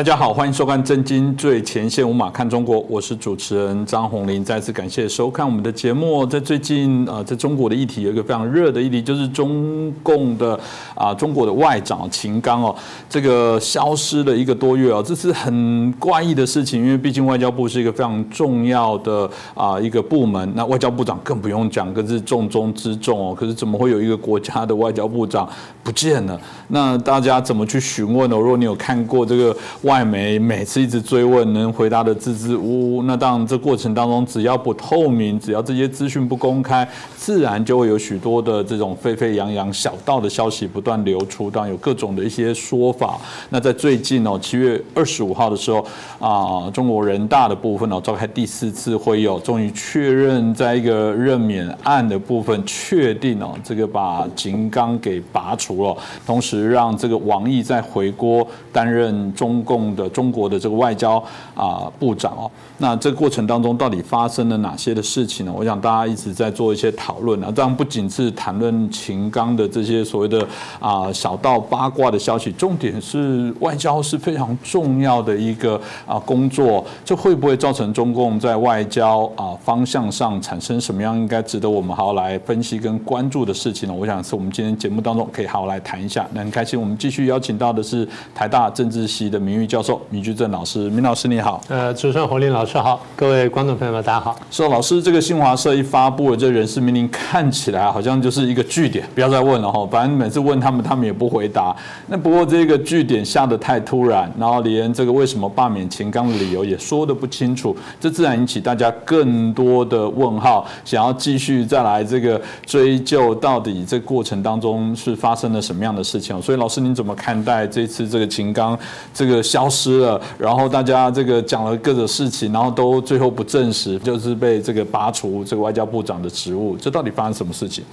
大家好，欢迎收看《震惊最前线》，无马看中国，我是主持人张宏林。再次感谢收看我们的节目。在最近啊，在中国的议题有一个非常热的议题，就是中共的啊，中国的外长秦刚哦，这个消失了一个多月哦，这是很怪异的事情，因为毕竟外交部是一个非常重要的啊一个部门，那外交部长更不用讲，更是重中之重哦。可是怎么会有一个国家的外交部长不见了？那大家怎么去询问呢？如果你有看过这个。外媒每次一直追问，能回答的支支吾吾。那当然，这过程当中只要不透明，只要这些资讯不公开，自然就会有许多的这种沸沸扬扬、小道的消息不断流出，当然有各种的一些说法。那在最近哦，七月二十五号的时候啊，中国人大的部分哦，召开第四次会议哦，终于确认在一个任免案的部分确定哦，这个把秦刚给拔除了，同时让这个王毅再回国担任中。共的中国的这个外交啊部长哦，那这个过程当中到底发生了哪些的事情呢？我想大家一直在做一些讨论啊，这样不仅是谈论秦刚的这些所谓的啊小道八卦的消息，重点是外交是非常重要的一个啊工作，这会不会造成中共在外交啊方向上产生什么样应该值得我们好好来分析跟关注的事情呢？我想是我们今天节目当中可以好好来谈一下。那很开心，我们继续邀请到的是台大政治系的名誉。教授明居正老师，明老师你好。呃，主持人侯林老师好，各位观众朋友们大家好。说老师，这个新华社一发布了这人事命令，看起来好像就是一个据点，不要再问了哈。反正每次问他们，他们也不回答。那不过这个据点下的太突然，然后连这个为什么罢免秦刚的理由也说的不清楚，这自然引起大家更多的问号，想要继续再来这个追究到底这过程当中是发生了什么样的事情。所以老师您怎么看待这次这个秦刚这个？消失了，然后大家这个讲了各种事情，然后都最后不证实，就是被这个拔除这个外交部长的职务，这到底发生什么事情？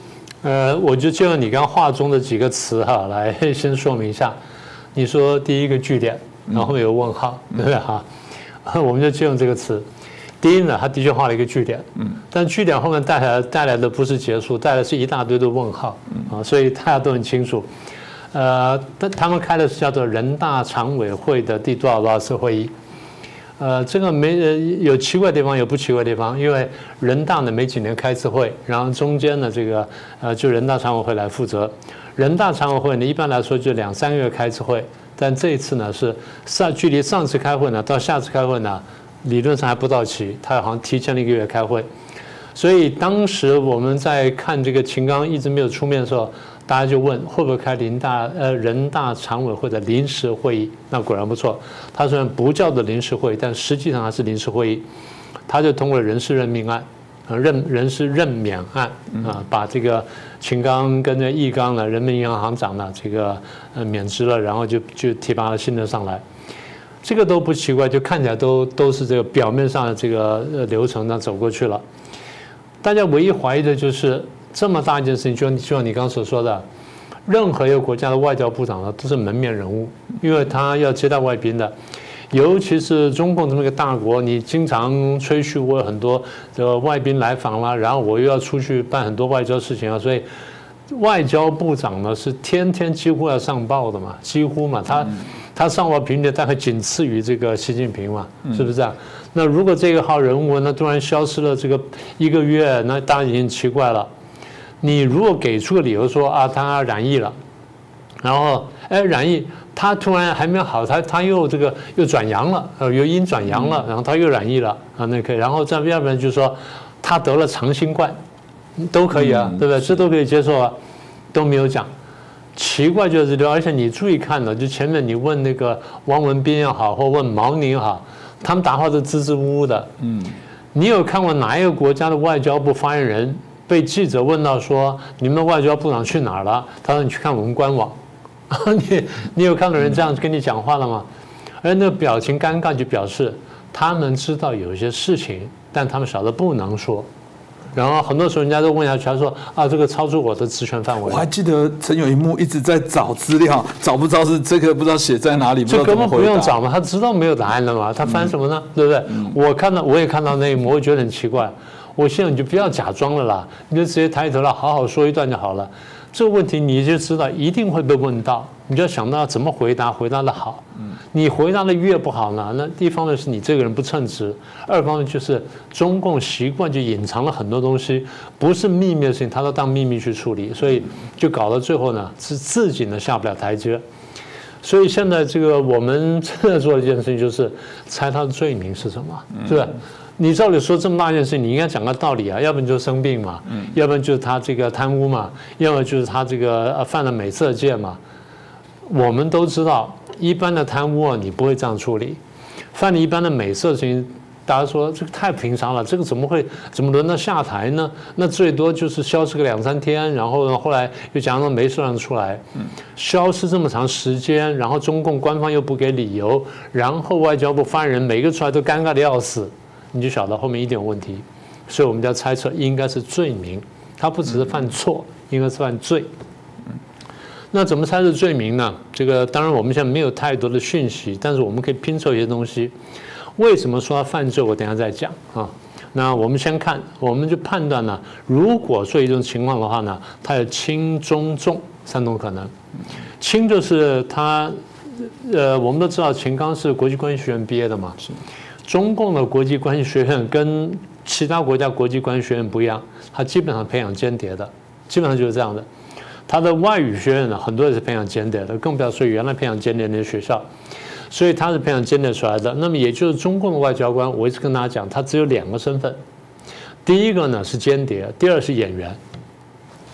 呃，我就借用你刚话中的几个词哈，来先说明一下。你说第一个句点，然后有问号，对不对哈？我们就借用这个词。第一呢，他的确画了一个句点，嗯，但句点后面带来带来的不是结束，带来是一大堆的问号，啊，所以大家都很清楚。呃，他他们开的是叫做人大常委会的第多少多少次会议？呃，这个没有奇怪的地方，有不奇怪的地方，因为人大呢每几年开一次会，然后中间呢这个呃就人大常委会来负责。人大常委会呢一般来说就两三个月开一次会，但这一次呢是上距离上次开会呢到下次开会呢理论上还不到期，他好像提前了一个月开会。所以当时我们在看这个秦刚一直没有出面的时候。大家就问会不会开人大呃人大常委会的临时会议？那果然不错，他虽然不叫做临时会议，但实际上还是临时会议。他就通过人事任命案，呃任人事任免案啊，把这个秦刚跟这易纲呢，人民银行行长呢，这个呃免职了，然后就就提拔了新的上来。这个都不奇怪，就看起来都都是这个表面上的这个呃流程呢走过去了。大家唯一怀疑的就是。这么大一件事情，就就像你刚刚所说的，任何一个国家的外交部长呢，都是门面人物，因为他要接待外宾的，尤其是中共这么一个大国，你经常吹嘘我有很多的外宾来访啦，然后我又要出去办很多外交事情啊，所以外交部长呢是天天几乎要上报的嘛，几乎嘛，他他上报频率大概仅次于这个习近平嘛，是不是啊？那如果这个号人物呢突然消失了这个一个月，那当然已经奇怪了。你如果给出个理由说啊，他染疫了，然后哎染疫，他突然还没有好，他他又这个又转阳了，呃，由阴转阳了，然后他又染疫了啊，那可以，然后再要不然就是说他得了长新冠，都可以啊，对不对？这都可以接受啊，都没有讲。奇怪就是这而且你注意看了，就前面你问那个汪文斌也好，或问毛宁也好，他们答话都支支吾吾的。嗯，你有看过哪一个国家的外交部发言人？被记者问到说：“你们的外交部长去哪儿了？”他说：“你去看我们官网。”你你有看到人这样跟你讲话了吗？而那个表情尴尬，就表示他们知道有一些事情，但他们晓得不能说。然后很多时候人家都问下去，他说：“啊，这个超出我的职权范围。”我还记得曾有一幕一直在找资料，找不着是这个不知道写在哪里。这根本不用找嘛，他知道没有答案了嘛，他翻什么呢？对不对？我看到我也看到那一幕，我觉得很奇怪。我现在你就不要假装了啦，你就直接抬头了，好好说一段就好了。这个问题你就知道一定会被问到，你就要想到怎么回答，回答的好。你回答的越不好呢，那一方面是你这个人不称职，二方面就是中共习惯就隐藏了很多东西，不是秘密的事情，他都当秘密去处理，所以就搞到最后呢，是自己呢下不了台阶。所以现在这个我们正 在做的一件事情，就是猜他的罪名是什么，是吧？你照理说这么大一件事情，你应该讲个道理啊，要不然就生病嘛，要不然就是他这个贪污嘛，要么就是他这个呃犯了美色戒嘛。我们都知道，一般的贪污啊，你不会这样处理；犯了一般的美色事情，大家说这个太平常了，这个怎么会怎么轮到下台呢？那最多就是消失个两三天，然后呢，后来又假装没事让出来。消失这么长时间，然后中共官方又不给理由，然后外交部发言人每个出来都尴尬的要死，你就晓得后面一定有问题。所以我们就要猜测，应该是罪名，他不只是犯错，应该是犯罪。那怎么猜测罪名呢？这个当然我们现在没有太多的讯息，但是我们可以拼凑一些东西。为什么说他犯罪？我等下再讲啊。那我们先看，我们就判断呢，如果说一种情况的话呢，他有轻、中、重三种可能。轻就是他，呃，我们都知道秦刚是国际关系学院毕业的嘛。中共的国际关系学院跟其他国家国际关系学院不一样，它基本上培养间谍的，基本上就是这样的。它的外语学院呢，很多也是培养间谍的，更不要说原来培养间谍那些学校，所以他是培养间谍出来的。那么也就是中共的外交官，我一直跟大家讲，他只有两个身份，第一个呢是间谍，第二是演员。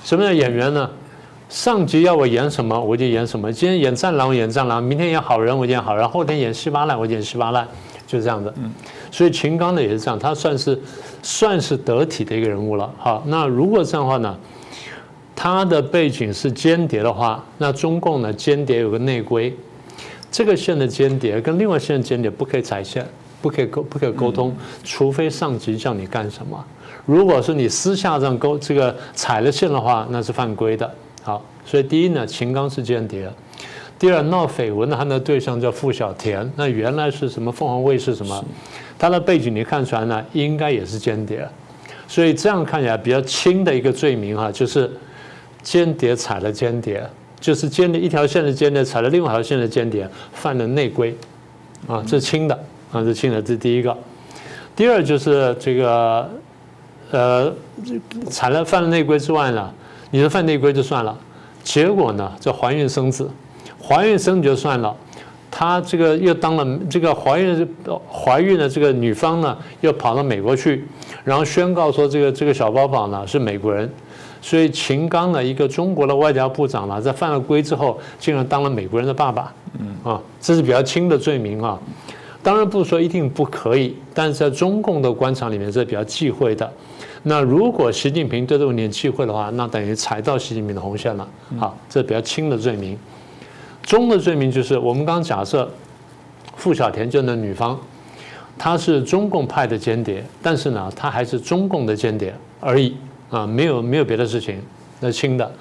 什么叫演员呢？上级要我演什么，我就演什么。今天演战狼，我演战狼；明天演好人，我演好人；后天演稀巴烂，我演稀巴烂，就是这样的。所以秦刚呢也是这样，他算是算是得体的一个人物了。好，那如果这样的话呢？他的背景是间谍的话，那中共呢？间谍有个内规，这个线的间谍跟另外线的间谍不可以踩线，不可以沟，不可以沟通，除非上级叫你干什么。如果是你私下这样沟这个踩了线的话，那是犯规的。好，所以第一呢，秦刚是间谍；第二，闹绯闻的他的对象叫傅小田，那原来是什么凤凰卫视什么，他的背景你看出来呢，应该也是间谍。所以这样看起来比较轻的一个罪名哈，就是。间谍踩了间谍，就是间谍一条线的间谍踩了另外一条线的间谍，犯了内规，啊，这是轻的，啊，这是轻的，这是第一个。第二就是这个，呃，踩了犯了内规之外呢，你说犯内规就算了，结果呢，这怀孕生子，怀孕生就算了，她这个又当了这个怀孕怀孕的这个女方呢，又跑到美国去，然后宣告说这个这个小宝宝呢是美国人。所以秦刚呢，一个中国的外交部长呢，在犯了规之后，竟然当了美国人的爸爸，嗯啊，这是比较轻的罪名啊。当然不是说一定不可以，但是在中共的官场里面，这是比较忌讳的。那如果习近平对这个问题忌讳的话，那等于踩到习近平的红线了。好，这是比较轻的罪名。中的罪名就是我们刚刚假设傅小田就那女方，她是中共派的间谍，但是呢，她还是中共的间谍而已。啊，没有没有别的事情，那轻的，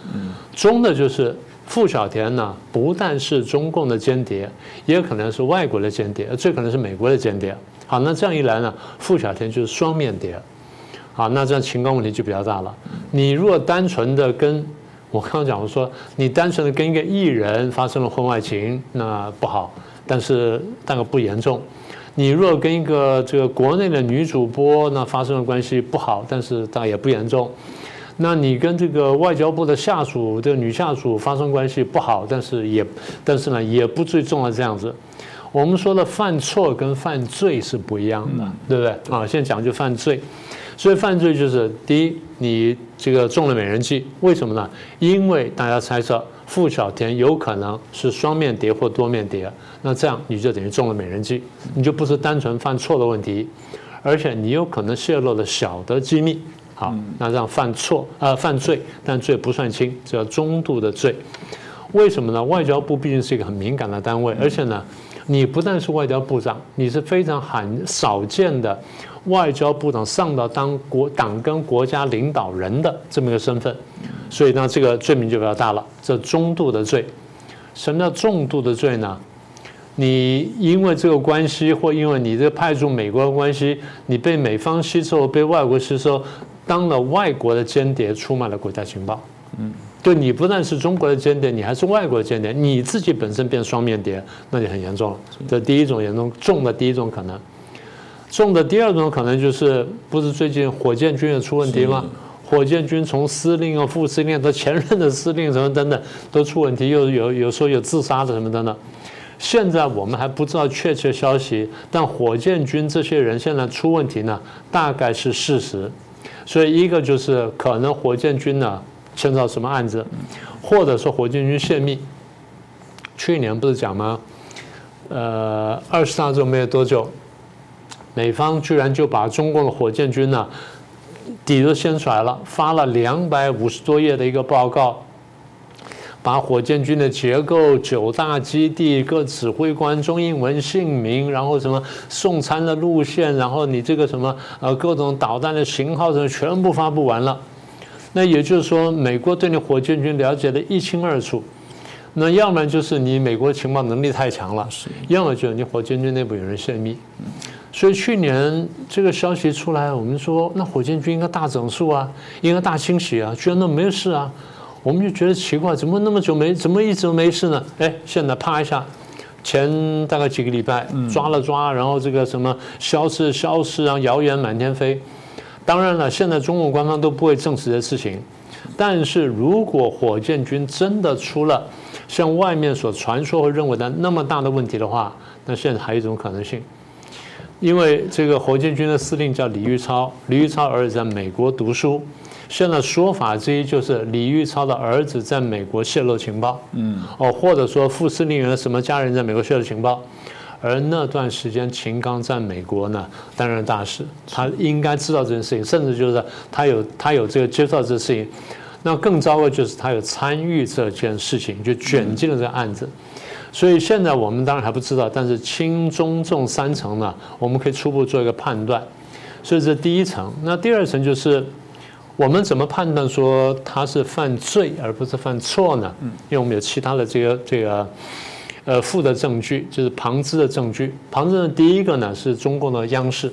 中的就是傅小田呢，不但是中共的间谍，也可能是外国的间谍，最可能是美国的间谍。好，那这样一来呢，傅小田就是双面谍。好，那这样情况问题就比较大了。你如果单纯的跟我刚刚讲，我说你单纯的跟一个艺人发生了婚外情，那不好，但是但个不严重。你若跟一个这个国内的女主播那发生了关系不好，但是倒也不严重。那你跟这个外交部的下属的女下属发生关系不好，但是也但是呢也不最重要这样子。我们说的犯错跟犯罪是不一样的，对不对？啊，现在讲就犯罪。所以犯罪就是第一，你这个中了美人计，为什么呢？因为大家猜测傅小田有可能是双面谍或多面谍，那这样你就等于中了美人计，你就不是单纯犯错的问题，而且你有可能泄露了小的机密。好，那这样犯错啊犯罪，但罪不算轻，叫中度的罪。为什么呢？外交部毕竟是一个很敏感的单位，而且呢，你不但是外交部长，你是非常罕少见的。外交部长上到当国党跟国家领导人的这么一个身份，所以呢，这个罪名就比较大了。这中度的罪，什么叫重度的罪呢？你因为这个关系，或因为你这个派驻美国的关系，你被美方吸收，被外国吸收，当了外国的间谍，出卖了国家情报。嗯，就你不但是中国的间谍，你还是外国的间谍，你自己本身变双面谍，那就很严重了。这第一种严重重的第一种可能，重的第二种可能就是不是最近火箭军也出问题吗？火箭军从司令啊、副司令到前任的司令什么等等都出问题，又有有时候有自杀的什么等等。现在我们还不知道确切消息，但火箭军这些人现在出问题呢，大概是事实。所以一个就是可能火箭军呢牵扯什么案子，或者说火箭军泄密。去年不是讲吗？呃，二十大之后没有多久，美方居然就把中共的火箭军呢底都掀出来了，发了两百五十多页的一个报告。把火箭军的结构、九大基地、各指挥官中英文姓名，然后什么送餐的路线，然后你这个什么呃各种导弹的型号什么全部发布完了。那也就是说，美国对你火箭军了解的一清二楚。那要么就是你美国情报能力太强了，要么就是你火箭军内部有人泄密。所以去年这个消息出来，我们说那火箭军应该大整肃啊，应该大清洗啊，居然都没有事啊。我们就觉得奇怪，怎么那么久没，怎么一直没事呢？哎，现在啪一下，前大概几个礼拜抓了抓，然后这个什么消失消失，然后谣言满天飞。当然了，现在中共官方都不会证实这事情。但是如果火箭军真的出了像外面所传说和认为的那么大的问题的话，那现在还有一种可能性，因为这个火箭军的司令叫李玉超，李玉超儿子在美国读书。现在说法之一就是李玉超的儿子在美国泄露情报，嗯，哦，或者说副司令员什么家人在美国泄露情报，而那段时间秦刚在美国呢担任大使，他应该知道这件事情，甚至就是他有他有这个接受这事情，那更糟糕就是他有参与这件事情，就卷进了这个案子，所以现在我们当然还不知道，但是轻中重三层呢，我们可以初步做一个判断，所以这第一层，那第二层就是。我们怎么判断说他是犯罪而不是犯错呢？因为我们有其他的这个这个呃负的证据，就是旁支的证据。旁支的第一个呢是中共的央视，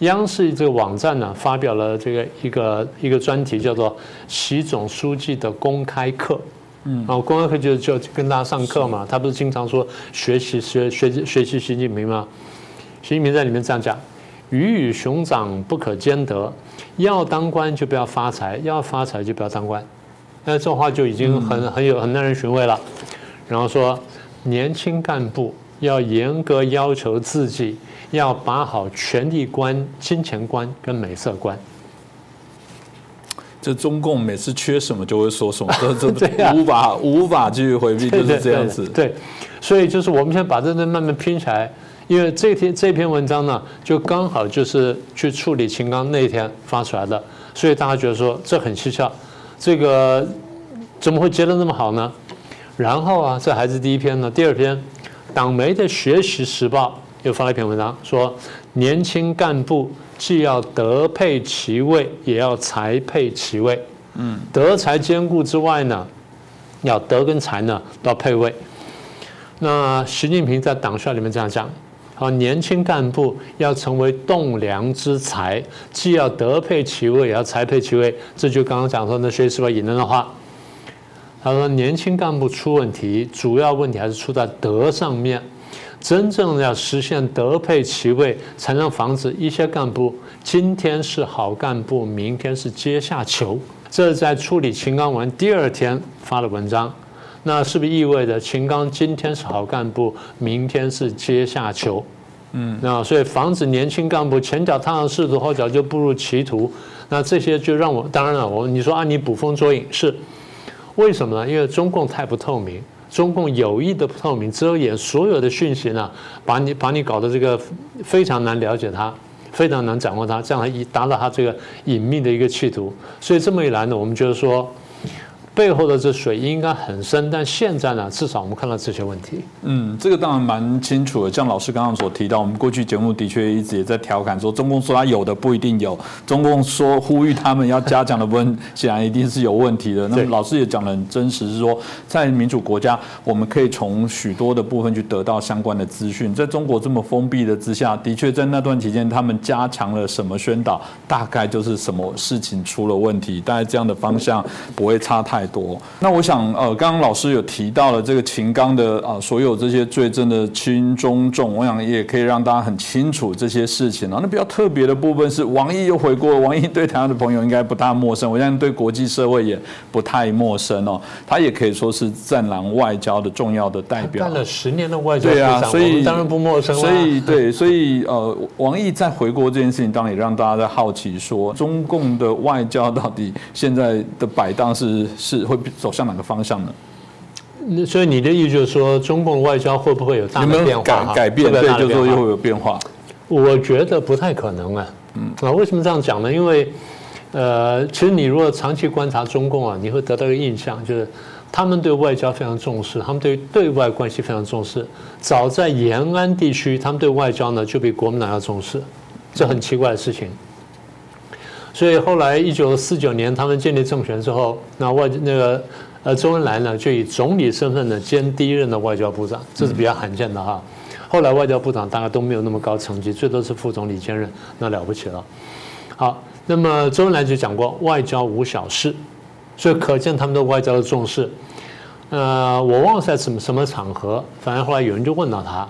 央视这个网站呢发表了这个一个一个专题，叫做习总书记的公开课。嗯，啊，公开课就就跟大家上课嘛。他不是经常说学习学学学习习近平吗？习近平在里面这样讲。鱼与熊掌不可兼得，要当官就不要发财，要发财就不要当官。那这话就已经很很有很耐人寻味了。然后说，年轻干部要严格要求自己，要把好权力观、金钱观跟美色观。这中共每次缺什么就会说什么，这这无法无法继续回避，就是这样子。对，所以就是我们现在把这些慢慢拼起来。因为这篇这篇文章呢，就刚好就是去处理秦刚那一天发出来的，所以大家觉得说这很蹊跷，这个怎么会结的那么好呢？然后啊，这还是第一篇呢，第二篇，党媒的学习时报又发了一篇文章，说年轻干部既要德配其位，也要才配其位。嗯，德才兼顾之外呢，要德跟才呢都要配位。那习近平在党校里面这样讲。啊，年轻干部要成为栋梁之才，既要德配其位，也要才配其位。这就刚刚讲说那学习引人的话。他说，年轻干部出问题，主要问题还是出在德上面。真正要实现德配其位，才能防止一些干部今天是好干部，明天是阶下囚。这是在处理秦刚文第二天发的文章。那是不是意味着秦刚今天是好干部，明天是阶下囚？嗯，那所以防止年轻干部前脚踏上仕途，后脚就步入歧途。那这些就让我当然了，我你说啊，你捕风捉影是为什么呢？因为中共太不透明，中共有意的不透明，遮掩所有的讯息呢，把你把你搞得这个非常难了解它，非常难掌握它，这样以达到它这个隐秘的一个企图。所以这么一来呢，我们就是说。背后的这水应该很深，但现在呢，至少我们看到这些问题。嗯，这个当然蛮清楚的。像老师刚刚所提到，我们过去节目的确一直也在调侃说，中共说他有的不一定有，中共说呼吁他们要加强的部分，显然一定是有问题的。那么老师也讲的很真实，是说在民主国家，我们可以从许多的部分去得到相关的资讯。在中国这么封闭的之下，的确在那段期间，他们加强了什么宣导，大概就是什么事情出了问题，大概这样的方向不会差太。太多。那我想，呃，刚刚老师有提到了这个秦刚的啊，所有这些罪证的轻中重，我想也可以让大家很清楚这些事情啊。那比较特别的部分是，王毅又回国，王毅对台湾的朋友应该不大陌生，我相信对国际社会也不太陌生哦。他也可以说是战狼外交的重要的代表，干了十年的外交对啊，所以当然不陌生所以对，所以呃，王毅在回国这件事情，当然也让大家在好奇说，中共的外交到底现在的摆荡是是会走向哪个方向呢？那所以你的意思就是说，中共外交会不会有大的变化？改变对，就是说又会有变化。我觉得不太可能啊。嗯，啊，为什么这样讲呢？因为呃，其实你如果长期观察中共啊，你会得到一个印象，就是他们对外交非常重视，他们对对外关系非常重视。早在延安地区，他们对外交呢就比国民党要重视，这很奇怪的事情。所以后来一九四九年他们建立政权之后，那外那个呃周恩来呢就以总理身份呢兼第一任的外交部长，这是比较罕见的哈。后来外交部长大概都没有那么高成绩，最多是副总理兼任，那了不起了。好，那么周恩来就讲过外交无小事，所以可见他们对外交的重视。呃，我忘了在什么什么场合，反正后来有人就问到他。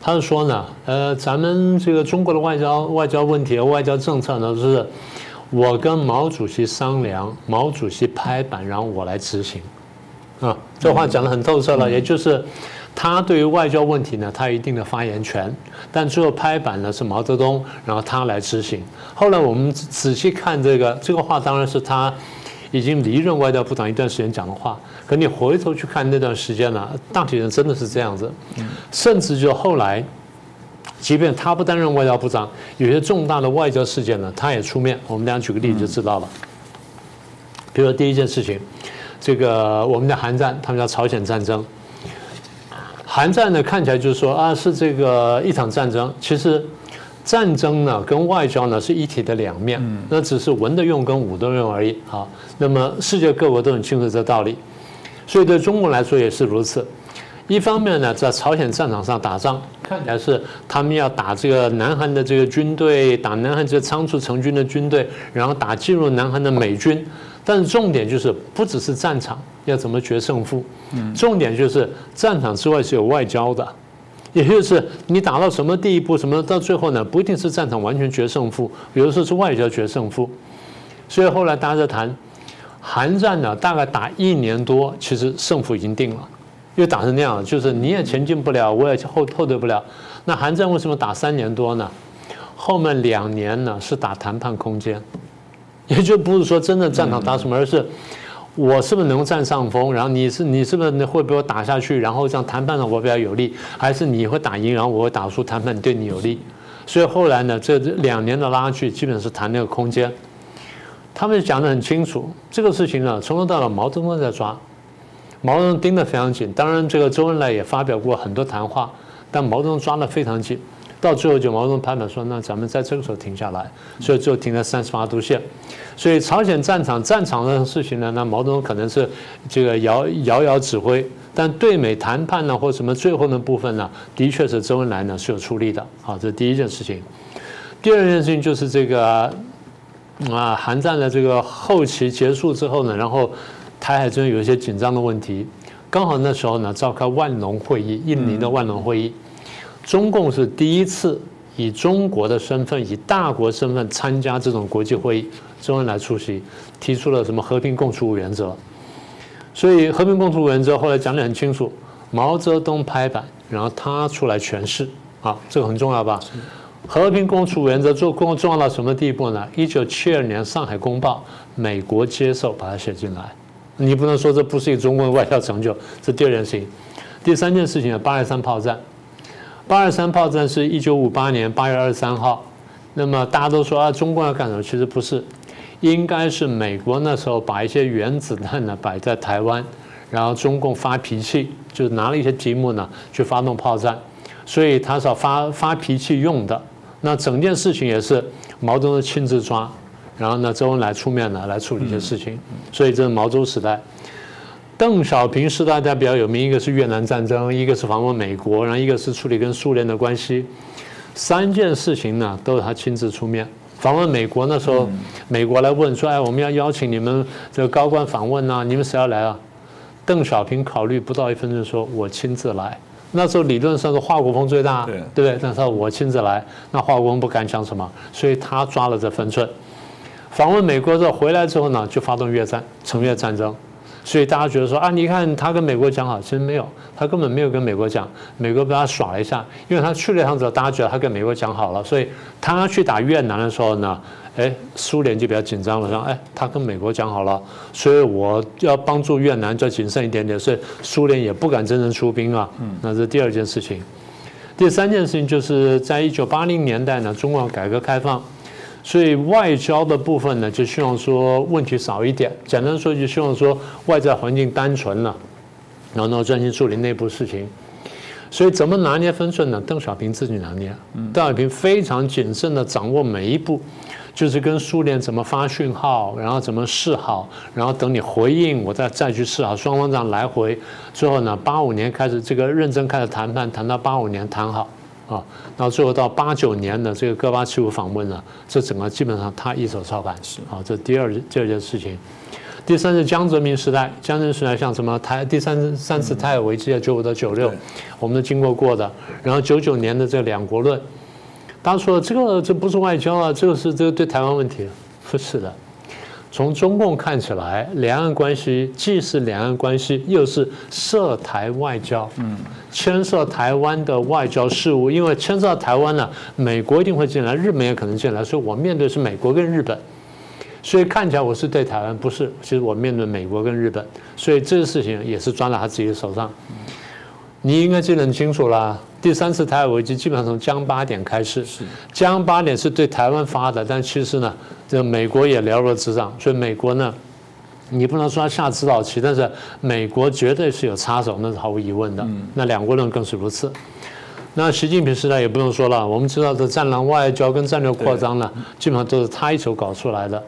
他是说呢，呃，咱们这个中国的外交外交问题、外交政策呢，是我跟毛主席商量，毛主席拍板，然后我来执行。啊，这话讲得很透彻了，也就是他对于外交问题呢，他有一定的发言权，但最后拍板呢是毛泽东，然后他来执行。后来我们仔细看这个这个话，当然是他已经离任外交部长一段时间讲的话。可你回头去看那段时间呢，大体上真的是这样子，甚至就后来，即便他不担任外交部长，有些重大的外交事件呢，他也出面。我们俩举个例子就知道了。比如说第一件事情，这个我们的韩战，他们叫朝鲜战争。韩战呢看起来就是说啊是这个一场战争，其实战争呢跟外交呢是一体的两面，那只是文的用跟武的用而已好。那么世界各国都很清楚这道理。所以对中国来说也是如此。一方面呢，在朝鲜战场上打仗，看起来是他们要打这个南韩的这个军队，打南韩这个仓促成军的军队，然后打进入南韩的美军。但是重点就是不只是战场要怎么决胜负，重点就是战场之外是有外交的，也就是你打到什么地步，什么到最后呢，不一定是战场完全决胜负，有的时候是外交决胜负。所以后来大家在谈。韩战呢，大概打一年多，其实胜负已经定了，因为打成那样，就是你也前进不了，我也后后退不了。那韩战为什么打三年多呢？后面两年呢是打谈判空间，也就不是说真的战场打什么，而是我是不是能占上风，然后你是你是不是会被我打下去，然后这样谈判上我比较有利，还是你会打赢，然后我会打出谈判对你有利。所以后来呢，这两年的拉锯基本是谈那个空间。他们讲得很清楚，这个事情呢，从头到尾毛泽东在抓，毛泽东盯得非常紧。当然，这个周恩来也发表过很多谈话，但毛泽东抓得非常紧。到最后，就毛泽东拍板说：“那咱们在这个时候停下来。”所以最后停在三十八度线。所以朝鲜战场战场的事情呢，那毛泽东可能是这个遥遥遥指挥，但对美谈判呢，或什么最后的部分呢，的确是周恩来呢是有出力的。好，这是第一件事情。第二件事情就是这个。啊，韩战的这个后期结束之后呢，然后台海中有一些紧张的问题，刚好那时候呢召开万隆会议，印尼的万隆会议，中共是第一次以中国的身份，以大国身份参加这种国际会议，周恩来出席，提出了什么和平共处原则，所以和平共处原则后来讲得很清楚，毛泽东拍板，然后他出来诠释，啊，这个很重要吧？和平共处原则做重重要到什么地步呢？一九七二年《上海公报》，美国接受把它写进来。你不能说这不是一个中国的外交成就。这第二件事情，第三件事情八二三炮战。八二三炮战是一九五八年八月二十三号。那么大家都说啊，中共要干什么？其实不是，应该是美国那时候把一些原子弹呢摆在台湾，然后中共发脾气，就拿了一些题目呢去发动炮战，所以他是要发发脾气用的。那整件事情也是毛泽东亲自抓，然后呢，周恩来出面呢来处理一些事情，所以这是毛周时代。邓小平时代，他比较有名，一个是越南战争，一个是访问美国，然后一个是处理跟苏联的关系，三件事情呢都是他亲自出面。访问美国那时候，美国来问说：“哎，我们要邀请你们这个高官访问啊，你们谁要来啊？”邓小平考虑不到一分钟，说：“我亲自来。”那时候理论上是华国锋最大，对不对？但是我亲自来，那华国锋不敢讲什么，所以他抓了这分寸。访问美国之后回来之后呢，就发动越战，成越战争。所以大家觉得说啊，你看他跟美国讲好，其实没有，他根本没有跟美国讲，美国被他耍了一下，因为他去了一趟之后，大家觉得他跟美国讲好了，所以他去打越南的时候呢，哎，苏联就比较紧张了，说哎，他跟美国讲好了，所以我要帮助越南就谨慎一点点，所以苏联也不敢真正出兵啊。嗯，那是第二件事情。第三件事情就是在一九八零年代呢，中国改革开放。所以外交的部分呢，就希望说问题少一点。简单说，就希望说外在环境单纯了，然后专心处理内部事情。所以怎么拿捏分寸呢？邓小平自己拿捏。邓小平非常谨慎的掌握每一步，就是跟苏联怎么发讯号，然后怎么示好，然后等你回应，我再再去示好。双方这样来回，最后呢，八五年开始这个认真开始谈判，谈到八五年谈好。啊，然后最后到八九年的这个戈巴契夫访问呢，这整个基本上他一手操办是啊，这第二第二件事情。第三是江泽民时代，江泽民时代像什么台第三三次台海危机啊，九五到九六，我们都经过过的。然后九九年的这两国论，大家说这个这不是外交啊，这个是这个对台湾问题，不是的。从中共看起来，两岸关系既是两岸关系，又是涉台外交，嗯，牵涉台湾的外交事务。因为牵涉到台湾呢，美国一定会进来，日本也可能进来，所以我面对是美国跟日本。所以看起来我是对台湾，不是，其实我面对美国跟日本。所以这个事情也是抓在他自己的手上。你应该记得很清楚啦。第三次台海危机基本上从江八点开始，江八点是对台湾发的，但其实呢，这美国也了如指掌，所以美国呢，你不能说他下指导棋，但是美国绝对是有插手，那是毫无疑问的。那两国论更是如此。那习近平时代也不用说了，我们知道的战狼外交跟战略扩张呢，基本上都是他一手搞出来的。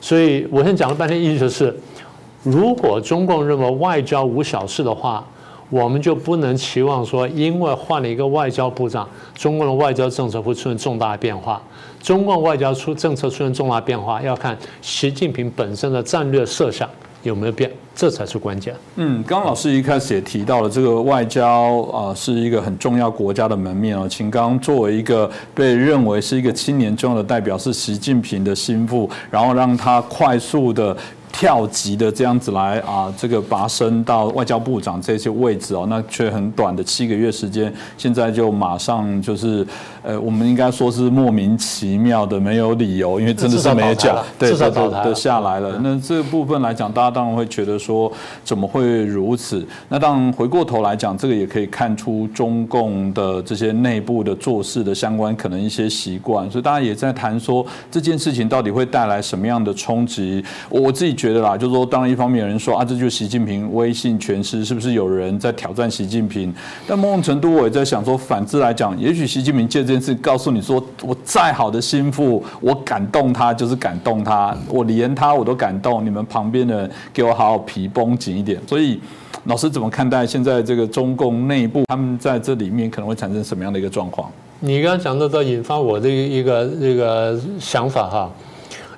所以我先讲了半天，意思是，如果中共认为外交无小事的话。我们就不能期望说，因为换了一个外交部长，中共的外交政策会出现重大的变化。中共外交出政策出现重大变化，要看习近平本身的战略设想有没有变，这才是关键。嗯，刚刚老师一开始也提到了，这个外交啊是一个很重要国家的门面哦。秦刚作为一个被认为是一个青年重要的代表，是习近平的心腹，然后让他快速的。跳级的这样子来啊，这个拔升到外交部长这些位置哦，那却很短的七个月时间，现在就马上就是，呃，我们应该说是莫名其妙的没有理由，因为真的是没讲，对，对的下来了。那这部分来讲，大家当然会觉得说怎么会如此？那当然回过头来讲，这个也可以看出中共的这些内部的做事的相关可能一些习惯，所以大家也在谈说这件事情到底会带来什么样的冲击？我自己。觉得啦，就是说，当然一方面有人说啊，这就是习近平威信全失，是不是有人在挑战习近平？但某种程度，我也在想说，反之来讲，也许习近平借这件事告诉你说，我再好的心腹，我感动他就是感动他，我连他我都感动，你们旁边的人给我好好皮绷紧一点。所以，老师怎么看待现在这个中共内部，他们在这里面可能会产生什么样的一个状况？你刚刚讲的都引发我的一个这个想法哈。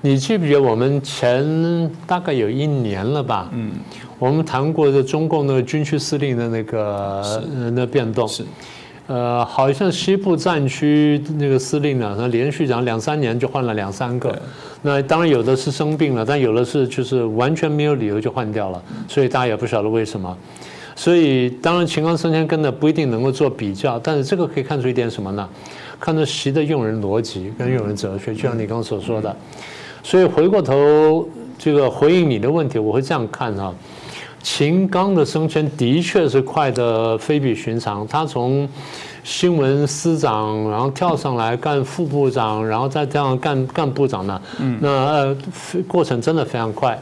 你记不记得我们前大概有一年了吧？嗯，我们谈过这中共那个军区司令的那个那变动是，呃，好像西部战区那个司令呢，他连续讲两三年就换了两三个，那当然有的是生病了，但有的是就是完全没有理由就换掉了，所以大家也不晓得为什么。所以当然秦刚升迁跟的不一定能够做比较，但是这个可以看出一点什么呢？看出习的用人逻辑跟用人哲学，就像你刚刚所说的。所以回过头，这个回应你的问题，我会这样看啊。秦刚的升迁的确是快的非比寻常，他从新闻司长，然后跳上来干副部长，然后再这样干干部长呢，那呃过程真的非常快。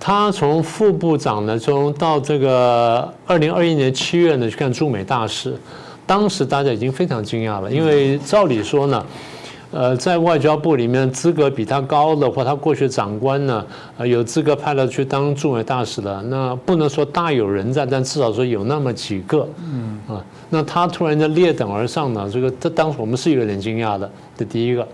他从副部长呢，从到这个二零二一年七月呢去干驻美大使，当时大家已经非常惊讶了，因为照理说呢。呃，在外交部里面资格比他高的，或他过去长官呢，呃，有资格派了去当驻美大使的，那不能说大有人在，但至少说有那么几个，嗯啊，那他突然间列等而上呢，这个这当时我们是有点惊讶的，这第一个。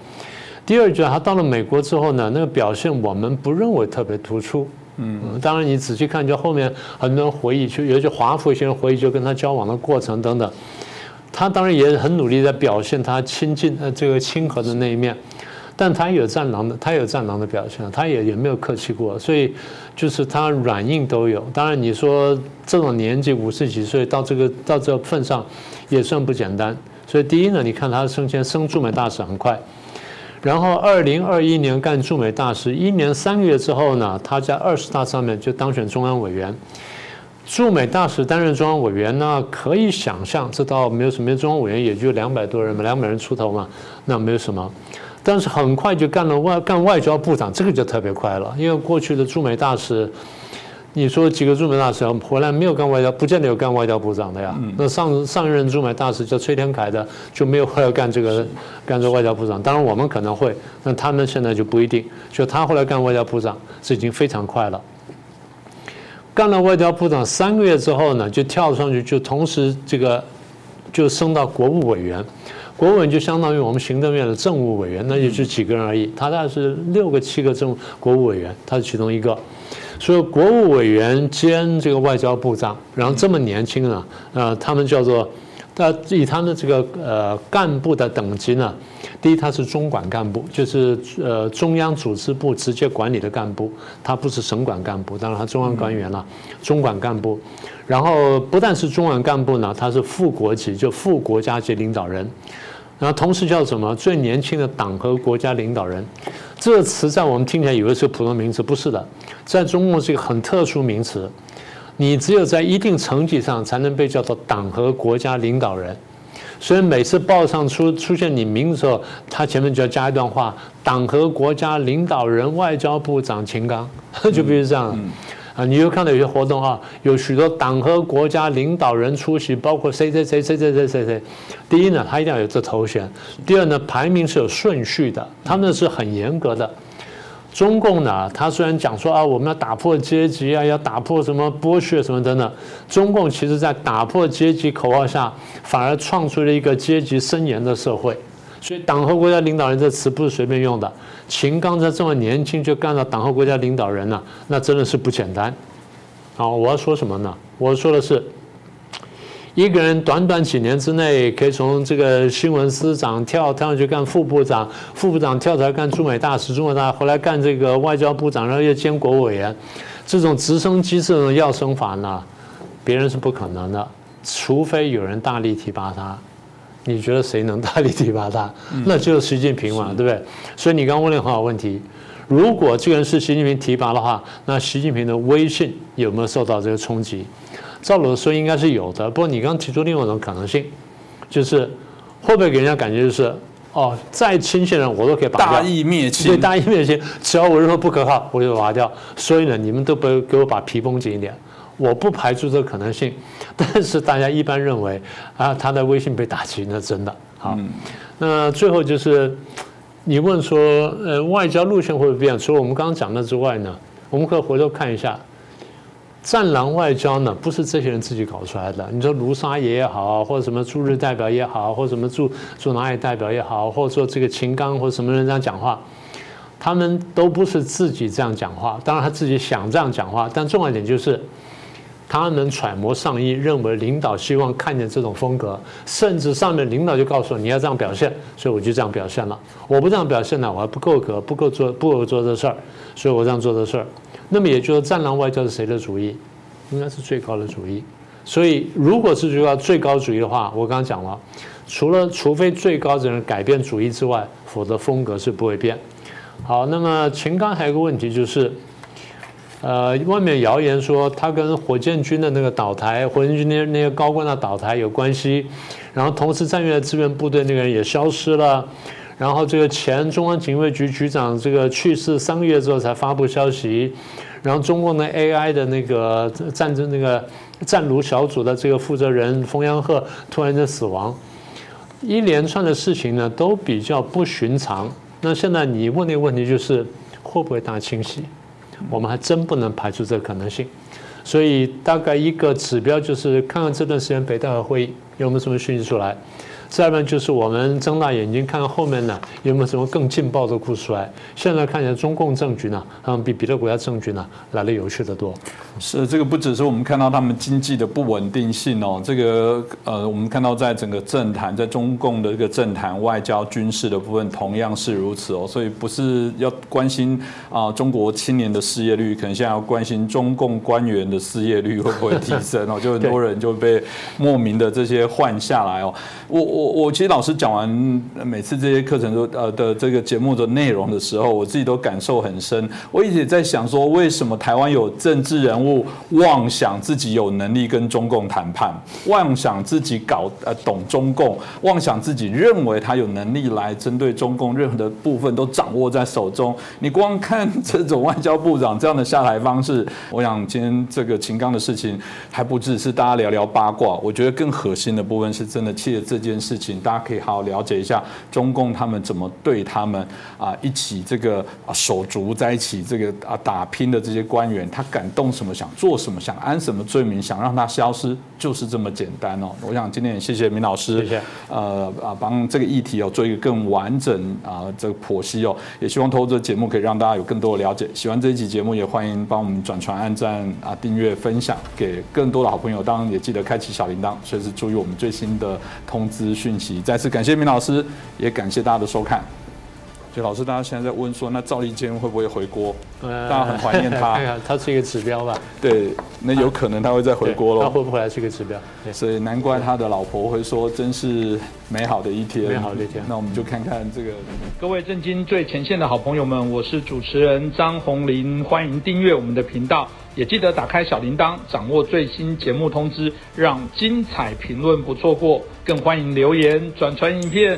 第二就是他到了美国之后呢，那个表现我们不认为特别突出。嗯，当然你仔细看，就后面很多人回忆，就尤其华府先生回忆，就跟他交往的过程等等。他当然也很努力在表现他亲近呃这个亲和的那一面，但他有战狼的，他有战狼的表现，他也也没有客气过，所以就是他软硬都有。当然你说这种年纪五十几岁到这个到这个份上，也算不简单。所以第一呢，你看他升迁升驻美大使很快。然后，二零二一年干驻美大使，一年三个月之后呢，他在二十大上面就当选中央委员。驻美大使担任中央委员呢，可以想象，这倒没有什么，中央委员也就两百多人嘛，两百人出头嘛，那没有什么。但是很快就干了外干外交部长，这个就特别快了，因为过去的驻美大使。你说几个驻美大使回来没有干外交，不见得有干外交部长的呀。那上上一任驻美大使叫崔天凯的，就没有后来干这个干这外交部长。当然我们可能会，那他们现在就不一定。就他后来干外交部长，这已经非常快了。干了外交部长三个月之后呢，就跳上去，就同时这个就升到国务委员。国务委员就相当于我们行政院的政务委员，那就就几个人而已。他大概是六个七个政国务委员，他是其中一个。所以国务委员兼这个外交部长，然后这么年轻啊，呃，他们叫做，那以他们这个呃干部的等级呢，第一他是中管干部，就是呃中央组织部直接管理的干部，他不是省管干部，当然他中央官员了，中管干部，然后不但是中管干部呢，他是副国级，就副国家级领导人。然后同时叫什么？最年轻的党和国家领导人，这个词在我们听起来以为是普通名词，不是的，在中国是一个很特殊名词。你只有在一定层级上才能被叫做党和国家领导人。所以每次报上出出现你名字时候，他前面就要加一段话：党和国家领导人外交部长秦刚，就必须这样。啊，你又看到有些活动啊，有许多党和国家领导人出席，包括谁谁谁谁谁谁谁谁。第一呢，他一定要有这头衔；第二呢，排名是有顺序的，他们是很严格的。中共呢，他虽然讲说啊，我们要打破阶级啊，要打破什么剥削什么等等，中共其实在打破阶级口号下，反而创出了一个阶级森严的社会。所以，党和国家领导人这词不是随便用的。秦刚才这么年轻就干到党和国家领导人了，那真的是不简单。好，我要说什么呢？我说的是，一个人短短几年之内可以从这个新闻司长跳跳上去干副部长，副部长跳出来干驻美大使，驻美大使后来干这个外交部长，然后又兼国务委员，这种直升机这种要升法呢，别人是不可能的，除非有人大力提拔他。你觉得谁能大力提拔他？那就是习近平嘛，对不对？所以你刚刚问了很好问题。如果这个人是习近平提拔的话，那习近平的威信有没有受到这个冲击？照理说应该是有的。不过你刚刚提出另外一种可能性，就是会不会给人家感觉就是哦，再亲信人我都可以拔掉，大义灭亲，对，大义灭亲，只要我任何不可靠，我就拔掉。所以呢，你们都不给我把皮绷紧一点。我不排除这个可能性，但是大家一般认为啊，他的微信被打击，那真的好。那最后就是你问说，呃，外交路线会不会变？除了我们刚刚讲的之外呢，我们可以回头看一下，战狼外交呢，不是这些人自己搞出来的。你说卢沙野也好，或者什么驻日代表也好，或者什么驻驻哪里代表也好，或者说这个秦刚或者什么人这样讲话，他们都不是自己这样讲话。当然他自己想这样讲话，但重要一点就是。他能揣摩上意，认为领导希望看见这种风格，甚至上面领导就告诉我你要这样表现，所以我就这样表现了。我不这样表现呢，我还不够格，不够做，不够做这事儿，所以我这样做这事儿。那么也就是战狼外交是谁的主意？应该是最高的主意。所以如果是最高最高主义的话，我刚刚讲了，除了除非最高的人改变主意之外，否则风格是不会变。好，那么秦刚还有个问题就是。呃，外面谣言说他跟火箭军的那个倒台，火箭军那那些高官的倒台有关系，然后同时战略支援部队那个人也消失了，然后这个前中央警卫局局长这个去世三个月之后才发布消息，然后中共的 AI 的那个战争那个战卢小组的这个负责人冯阳鹤突然间死亡，一连串的事情呢都比较不寻常。那现在你问那个问题就是会不会大清洗？我们还真不能排除这个可能性，所以大概一个指标就是看看这段时间北戴河会议有没有什么讯息出来。再不然就是我们睁大眼睛看看后面呢有没有什么更劲爆的故事出来。现在看起来中共政局呢，嗯，比别的国家政局呢来的有趣的多。是这个不只是我们看到他们经济的不稳定性哦，这个呃，我们看到在整个政坛，在中共的这个政坛、外交、军事的部分同样是如此哦，所以不是要关心啊中国青年的失业率，可能现在要关心中共官员的失业率会不会提升哦，就很多人就被莫名的这些换下来哦。我我我其实老师讲完每次这些课程都呃的这个节目的内容的时候，我自己都感受很深。我一直在想说，为什么台湾有政治人物妄想自己有能力跟中共谈判，妄想自己搞呃懂中共，妄想自己认为他有能力来针对中共任何的部分都掌握在手中。你光看这种外交部长这样的下台方式，我想今天这个秦刚的事情还不只是大家聊聊八卦，我觉得更核心的部分是真的切这件事情，大家可以好好了解一下中共他们怎么对他们啊一起这个啊手足在一起这个啊打拼的这些官员，他敢动什么，想做什么，想安什么罪名，想让他消失，就是这么简单哦。我想今天也谢谢明老师，谢谢。呃啊，帮这个议题哦做一个更完整啊这个剖析哦，也希望透过这节目可以让大家有更多的了解。喜欢这一期节目，也欢迎帮我们转传、按赞啊、订阅、分享给更多的好朋友。当然也记得开启小铃铛，随时注意我们最新的通知讯息。再次感谢明老师，也感谢大家的收看。就老师，大家现在在问说，那赵立坚会不会回锅？大家很怀念他，他是一个指标吧。对，那有可能他会再回锅喽。他会不会来是一个指标？所以难怪他的老婆会说，真是美好的一天。美好的一天。那我们就看看这个。各位震惊最前线的好朋友们，我是主持人张宏林，欢迎订阅我们的频道，也记得打开小铃铛，掌握最新节目通知，让精彩评论不错过。更欢迎留言、转传影片。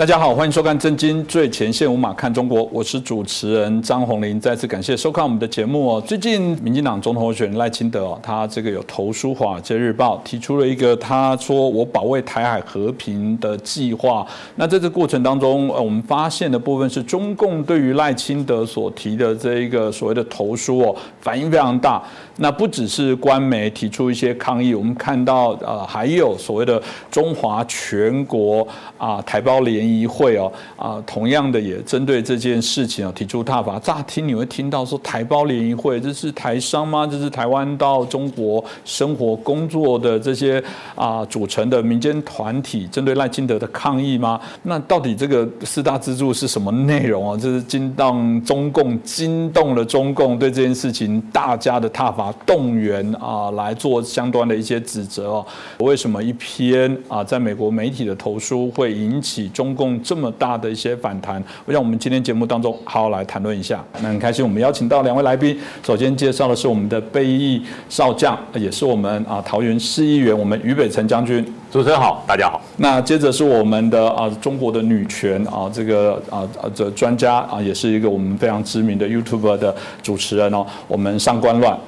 大家好，欢迎收看《震惊最前线》，无马看中国，我是主持人张宏林。再次感谢收看我们的节目哦。最近，民进党总统候选人赖清德哦，他这个有投书《华尔街日报》，提出了一个他说我保卫台海和平的计划。那在这过程当中，呃，我们发现的部分是中共对于赖清德所提的这一个所谓的投书哦，反应非常大。那不只是官媒提出一些抗议，我们看到呃，还有所谓的中华全国啊台胞联谊会哦啊，同样的也针对这件事情啊提出挞伐。乍听你会听到说台胞联谊会这是台商吗？这是台湾到中国生活工作的这些啊组成的民间团体针对赖清德的抗议吗？那到底这个四大支柱是什么内容啊？这是惊动中共，惊动了中共对这件事情大家的挞伐。动员啊，来做相关的一些指责哦。为什么一篇啊，在美国媒体的投书会引起中共这么大的一些反弹？我想我们今天节目当中好好来谈论一下。那很开心，我们邀请到两位来宾。首先介绍的是我们的备役少将，也是我们啊桃园市议员，我们于北辰将军。主持人好，大家好。那接着是我们的啊中国的女权啊这个啊啊这专家啊，也是一个我们非常知名的 YouTube 的主持人哦，我们上官乱。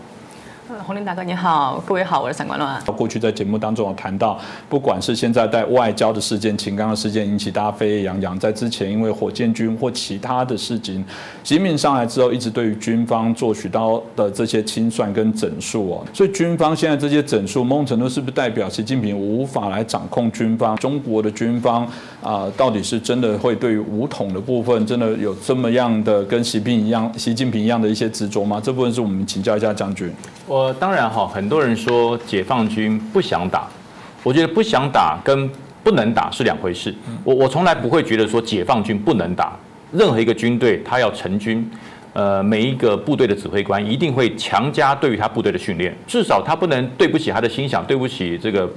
洪林大哥你好，各位好，我是三观乱。过去在节目当中有谈到，不管是现在在外交的事件、秦刚的事件引起大家沸沸扬扬，在之前因为火箭军或其他的事情，习近平上来之后，一直对于军方做许多的这些清算跟整数哦，所以军方现在这些整数，某种程度是不是代表习近平无法来掌控军方？中国的军方啊，到底是真的会对于武统的部分，真的有这么样的跟习近平一样、习近平一样的一些执着吗？这部分是我们请教一下将军。我。当然哈，很多人说解放军不想打，我觉得不想打跟不能打是两回事。我我从来不会觉得说解放军不能打，任何一个军队他要成军，呃，每一个部队的指挥官一定会强加对于他部队的训练，至少他不能对不起他的心想，对不起这个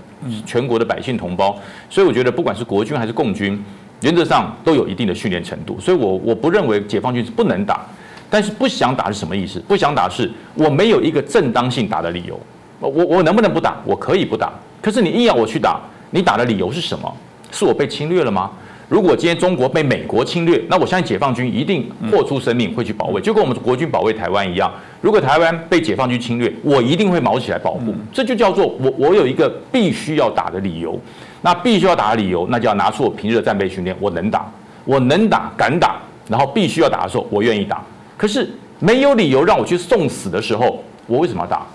全国的百姓同胞。所以我觉得不管是国军还是共军，原则上都有一定的训练程度。所以我我不认为解放军是不能打。但是不想打是什么意思？不想打是我没有一个正当性打的理由。我我能不能不打？我可以不打。可是你硬要我去打，你打的理由是什么？是我被侵略了吗？如果今天中国被美国侵略，那我相信解放军一定豁出生命会去保卫，就跟我们国军保卫台湾一样。如果台湾被解放军侵略，我一定会毛起来保护。这就叫做我我有一个必须要打的理由。那必须要打的理由，那就要拿出我平日的战备训练，我能打，我能打，敢打，然后必须要打的时候，我愿意打。可是没有理由让我去送死的时候，我为什么要打？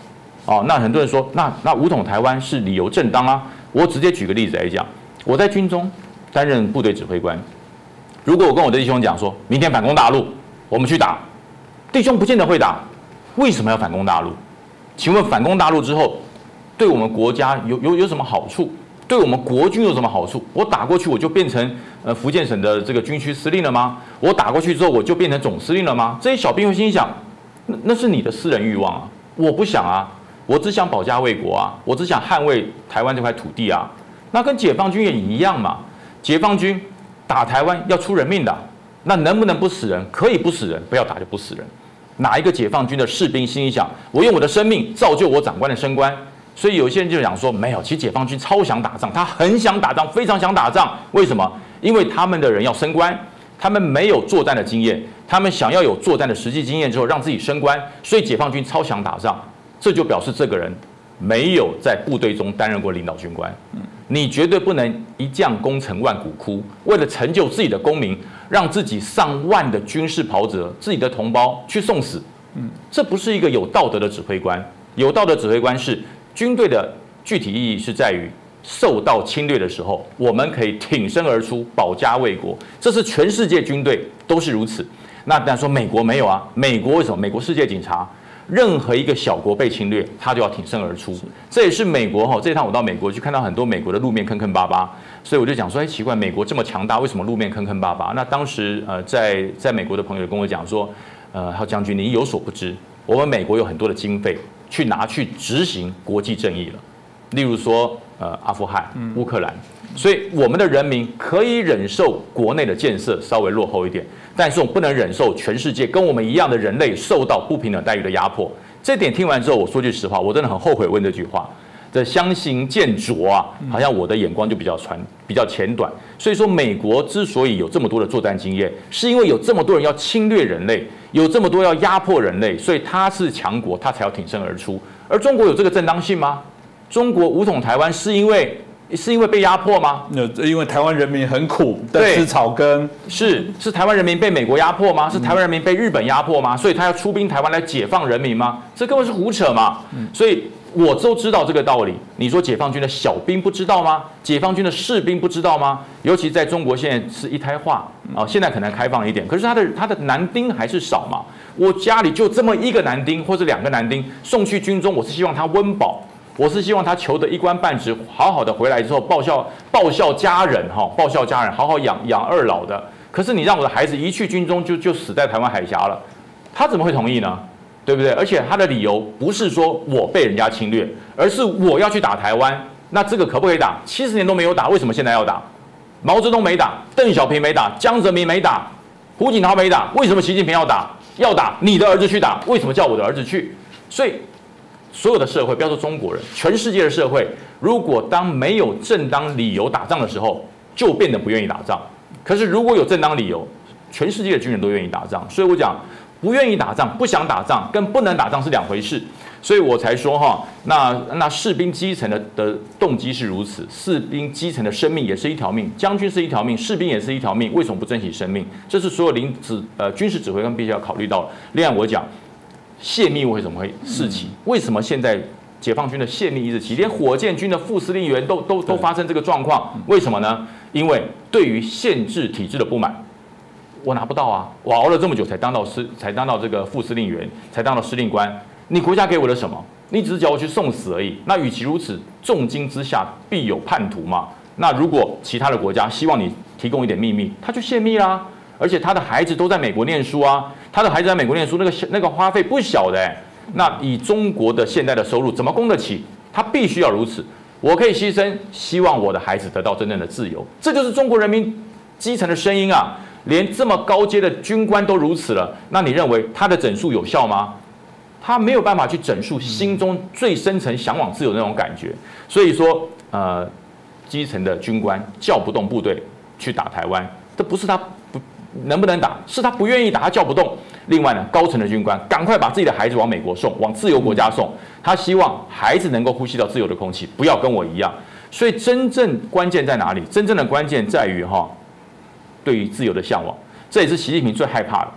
哦，那很多人说，那那武统台湾是理由正当啊。我直接举个例子来讲，我在军中担任部队指挥官，如果我跟我的弟兄讲说，明天反攻大陆，我们去打，弟兄不见得会打，为什么要反攻大陆？请问反攻大陆之后，对我们国家有有有什么好处？对我们国军有什么好处？我打过去我就变成呃福建省的这个军区司令了吗？我打过去之后我就变成总司令了吗？这些小兵会心想，那那是你的私人欲望啊，我不想啊。我只想保家卫国啊！我只想捍卫台湾这块土地啊！那跟解放军也一样嘛。解放军打台湾要出人命的，那能不能不死人？可以不死人，不要打就不死人。哪一个解放军的士兵心里想，我用我的生命造就我长官的升官？所以有些人就讲说，没有，其实解放军超想打仗，他很想打仗，非常想打仗。为什么？因为他们的人要升官，他们没有作战的经验，他们想要有作战的实际经验之后让自己升官，所以解放军超想打仗。这就表示这个人没有在部队中担任过领导军官。你绝对不能一将功成万骨枯，为了成就自己的功名，让自己上万的军事袍泽、自己的同胞去送死。嗯这不是一个有道德的指挥官。有道德指挥官是军队的具体意义是在于受到侵略的时候，我们可以挺身而出，保家卫国。这是全世界军队都是如此。那当然说美国没有啊？美国为什么？美国世界警察。任何一个小国被侵略，他就要挺身而出。这也是美国哈。这趟我到美国去，看到很多美国的路面坑坑巴巴，所以我就讲说，哎，奇怪，美国这么强大，为什么路面坑坑巴巴？那当时呃，在在美国的朋友跟我讲说，呃，还有将军，你有所不知，我们美国有很多的经费去拿去执行国际正义了，例如说呃，阿富汗、乌克兰，所以我们的人民可以忍受国内的建设稍微落后一点。但是我们不能忍受全世界跟我们一样的人类受到不平等待遇的压迫。这点听完之后，我说句实话，我真的很后悔问这句话。这相形见拙啊，好像我的眼光就比较传比较浅短。所以说，美国之所以有这么多的作战经验，是因为有这么多人要侵略人类，有这么多要压迫人类，所以他是强国，他才要挺身而出。而中国有这个正当性吗？中国武统台湾是因为？是因为被压迫吗？那因为台湾人民很苦，在吃草根。是是台湾人民被美国压迫吗？是台湾人民被日本压迫吗？所以他要出兵台湾来解放人民吗？这根本是胡扯嘛！所以我都知道这个道理。你说解放军的小兵不知道吗？解放军的士兵不知道吗？尤其在中国现在是一胎化啊，现在可能开放一点，可是他的他的男丁还是少嘛。我家里就这么一个男丁或者两个男丁送去军中，我是希望他温饱。我是希望他求得一官半职，好好的回来之后报效报效家人哈，报效家人，好好养养二老的。可是你让我的孩子一去军中就就死在台湾海峡了，他怎么会同意呢？对不对？而且他的理由不是说我被人家侵略，而是我要去打台湾。那这个可不可以打？七十年都没有打，为什么现在要打？毛泽东没打，邓小平没打，江泽民没打，胡锦涛没打，为什么习近平要打？要打，你的儿子去打，为什么叫我的儿子去？所以。所有的社会，不要说中国人，全世界的社会，如果当没有正当理由打仗的时候，就变得不愿意打仗。可是如果有正当理由，全世界的军人都愿意打仗。所以我讲，不愿意打仗、不想打仗跟不能打仗是两回事。所以我才说哈，那那士兵基层的的动机是如此，士兵基层的生命也是一条命，将军是一条命，士兵也是一条命，为什么不珍惜生命？这是所有领指呃军事指挥官必须要考虑到。另外我讲。泄密为什么会四起？为什么现在解放军的泄密一直起？连火箭军的副司令员都都都发生这个状况，为什么呢？因为对于限制体制的不满，我拿不到啊！我熬了这么久才当到司，才当到这个副司令员，才当到司令官。你国家给我的什么？你只是叫我去送死而已。那与其如此，重金之下必有叛徒嘛。那如果其他的国家希望你提供一点秘密，他就泄密啦。而且他的孩子都在美国念书啊。他的孩子在美国念书，那个那个花费不小的，那以中国的现在的收入怎么供得起？他必须要如此。我可以牺牲，希望我的孩子得到真正的自由，这就是中国人民基层的声音啊！连这么高阶的军官都如此了，那你认为他的整数有效吗？他没有办法去整数心中最深层向往自由那种感觉。所以说，呃，基层的军官叫不动部队去打台湾，这不是他不。能不能打？是他不愿意打，他叫不动。另外呢，高层的军官赶快把自己的孩子往美国送，往自由国家送。他希望孩子能够呼吸到自由的空气，不要跟我一样。所以真正关键在哪里？真正的关键在于哈，对于自由的向往。这也是习近平最害怕的。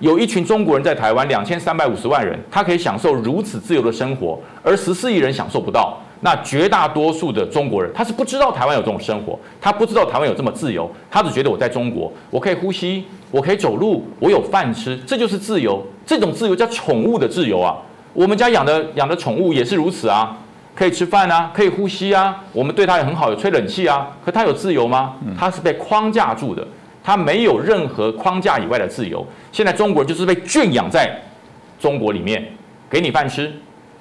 有一群中国人在台湾两千三百五十万人，他可以享受如此自由的生活，而十四亿人享受不到。那绝大多数的中国人，他是不知道台湾有这种生活，他不知道台湾有这么自由，他只觉得我在中国，我可以呼吸，我可以走路，我有饭吃，这就是自由。这种自由叫宠物的自由啊！我们家养的养的宠物也是如此啊，可以吃饭啊，可以呼吸啊，我们对它也很好，有吹冷气啊。可它有自由吗？它是被框架住的，他没有任何框架以外的自由。现在中国人就是被圈养在中国里面，给你饭吃，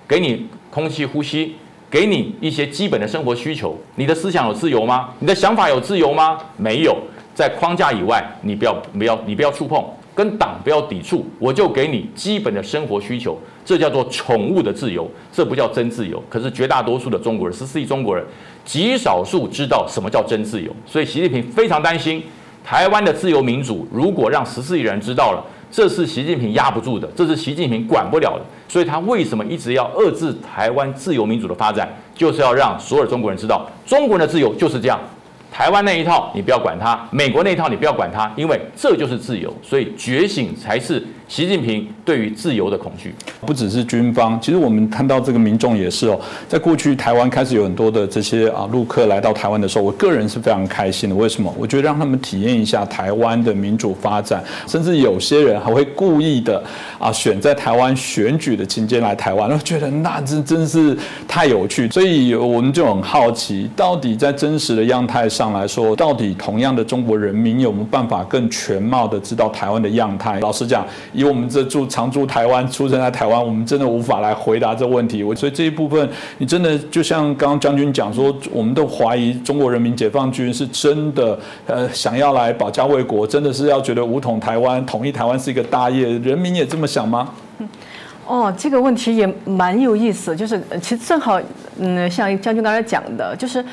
给你空气呼吸。给你一些基本的生活需求，你的思想有自由吗？你的想法有自由吗？没有，在框架以外，你不要不要你不要触碰，跟党不要抵触，我就给你基本的生活需求，这叫做宠物的自由，这不叫真自由。可是绝大多数的中国人，十四亿中国人，极少数知道什么叫真自由，所以习近平非常担心台湾的自由民主，如果让十四亿人知道了。这是习近平压不住的，这是习近平管不了的，所以他为什么一直要遏制台湾自由民主的发展，就是要让所有中国人知道，中国人的自由就是这样。台湾那一套你不要管他，美国那一套你不要管他，因为这就是自由，所以觉醒才是习近平对于自由的恐惧。不只是军方，其实我们看到这个民众也是哦，在过去台湾开始有很多的这些啊陆客来到台湾的时候，我个人是非常开心的。为什么？我觉得让他们体验一下台湾的民主发展，甚至有些人还会故意的啊选在台湾选举的期间来台湾，我觉得那真真是太有趣。所以我们就很好奇，到底在真实的样态上。来说，到底同样的中国人民有没有办法更全貌的知道台湾的样态？老实讲，以我们这住常住台湾、出生在台湾，我们真的无法来回答这问题。我所以这一部分，你真的就像刚刚将军讲说，我们都怀疑中国人民解放军是真的呃想要来保家卫国，真的是要觉得武统台湾、统一台湾是一个大业，人民也这么想吗？哦，这个问题也蛮有意思，就是其实正好，嗯，像将军刚才讲的，就是。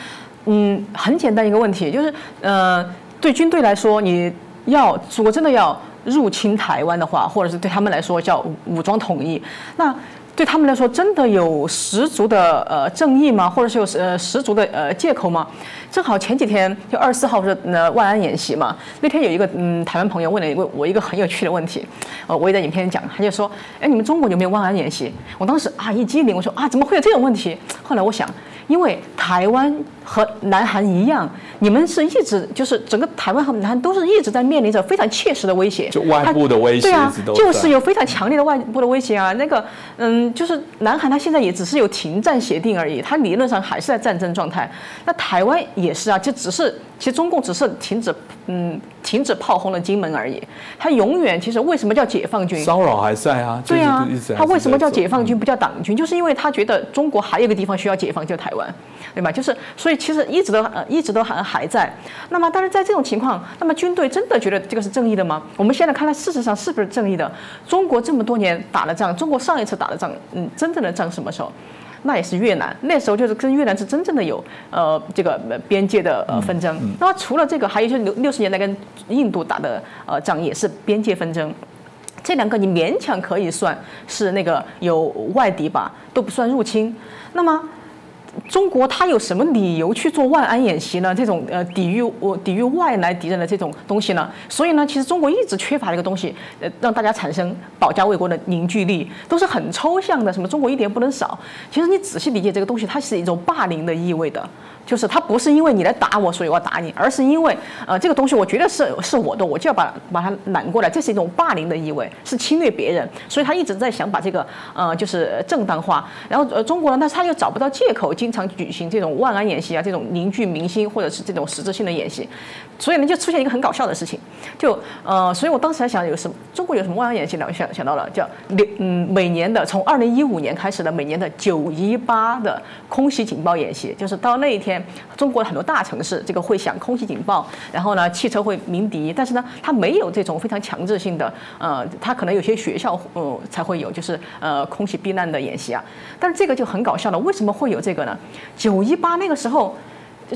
嗯，很简单一个问题，就是，呃，对军队来说，你要如果真的要入侵台湾的话，或者是对他们来说叫武装统一，那对他们来说真的有十足的呃正义吗？或者是有呃十足的呃借口吗？正好前几天就二十四号不是呃万安演习嘛，那天有一个嗯台湾朋友问了问我一个很有趣的问题，呃我也在影片里讲，他就说，哎你们中国有没有万安演习？我当时啊一激灵，我说啊怎么会有这种问题？后来我想。因为台湾和南韩一样，你们是一直就是整个台湾和南韩都是一直在面临着非常切实的威胁，就外部的威胁，对啊，就是有非常强烈的外部的威胁啊。那个，嗯，就是南韩它现在也只是有停战协定而已，它理论上还是在战争状态。那台湾也是啊，就只是其实中共只是停止，嗯，停止炮轰了金门而已。他永远其实为什么叫解放军？骚扰还在啊。对啊，他为什么叫解放军不叫党军？就是因为他觉得中国还有一个地方需要解放，就台。湾，对吧？就是，所以其实一直都呃一直都还还在。那么，但是在这种情况，那么军队真的觉得这个是正义的吗？我们现在看来，事实上是不是正义的？中国这么多年打了仗，中国上一次打了仗，嗯，真正的仗什么时候？那也是越南，那时候就是跟越南是真正的有呃这个边界的呃纷争。那么除了这个，还有就是六六十年代跟印度打的呃仗也是边界纷争。这两个你勉强可以算是那个有外敌吧，都不算入侵。那么。中国它有什么理由去做万安演习呢？这种呃抵御我抵御外来敌人的这种东西呢？所以呢，其实中国一直缺乏一个东西，呃，让大家产生保家卫国的凝聚力，都是很抽象的。什么中国一点不能少？其实你仔细理解这个东西，它是一种霸凌的意味的。就是他不是因为你来打我，所以我要打你，而是因为呃这个东西我觉得是是我的，我就要把把它揽过来，这是一种霸凌的意味，是侵略别人，所以他一直在想把这个呃就是正当化。然后呃中国呢，但是他又找不到借口，经常举行这种万安演习啊，这种凝聚民心或者是这种实质性的演习，所以呢就出现一个很搞笑的事情，就呃所以我当时还想有什么中国有什么万安演习呢？我想想到了叫六嗯每年的从二零一五年开始的每年的九一八的空袭警报演习，就是到那一天。中国的很多大城市，这个会响空袭警报，然后呢，汽车会鸣笛，但是呢，它没有这种非常强制性的，呃，它可能有些学校呃才会有，就是呃空袭避难的演习啊。但是这个就很搞笑了，为什么会有这个呢？九一八那个时候，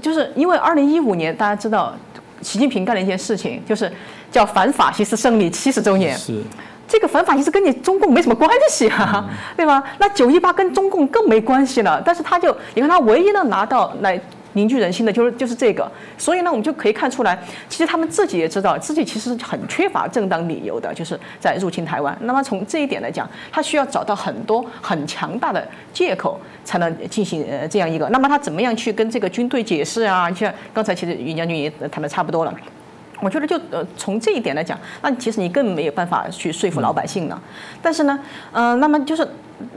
就是因为二零一五年大家知道，习近平干了一件事情，就是叫反法西斯胜利七十周年。是。这个反法西斯跟你中共没什么关系啊，对吧？那九一八跟中共更没关系了。但是他就，你看他唯一能拿到来凝聚人心的，就是就是这个。所以呢，我们就可以看出来，其实他们自己也知道自己其实很缺乏正当理由的，就是在入侵台湾。那么从这一点来讲，他需要找到很多很强大的借口，才能进行呃这样一个。那么他怎么样去跟这个军队解释啊？像刚才其实于将军也谈的差不多了。我觉得就呃从这一点来讲，那其实你更没有办法去说服老百姓了。但是呢，嗯，那么就是，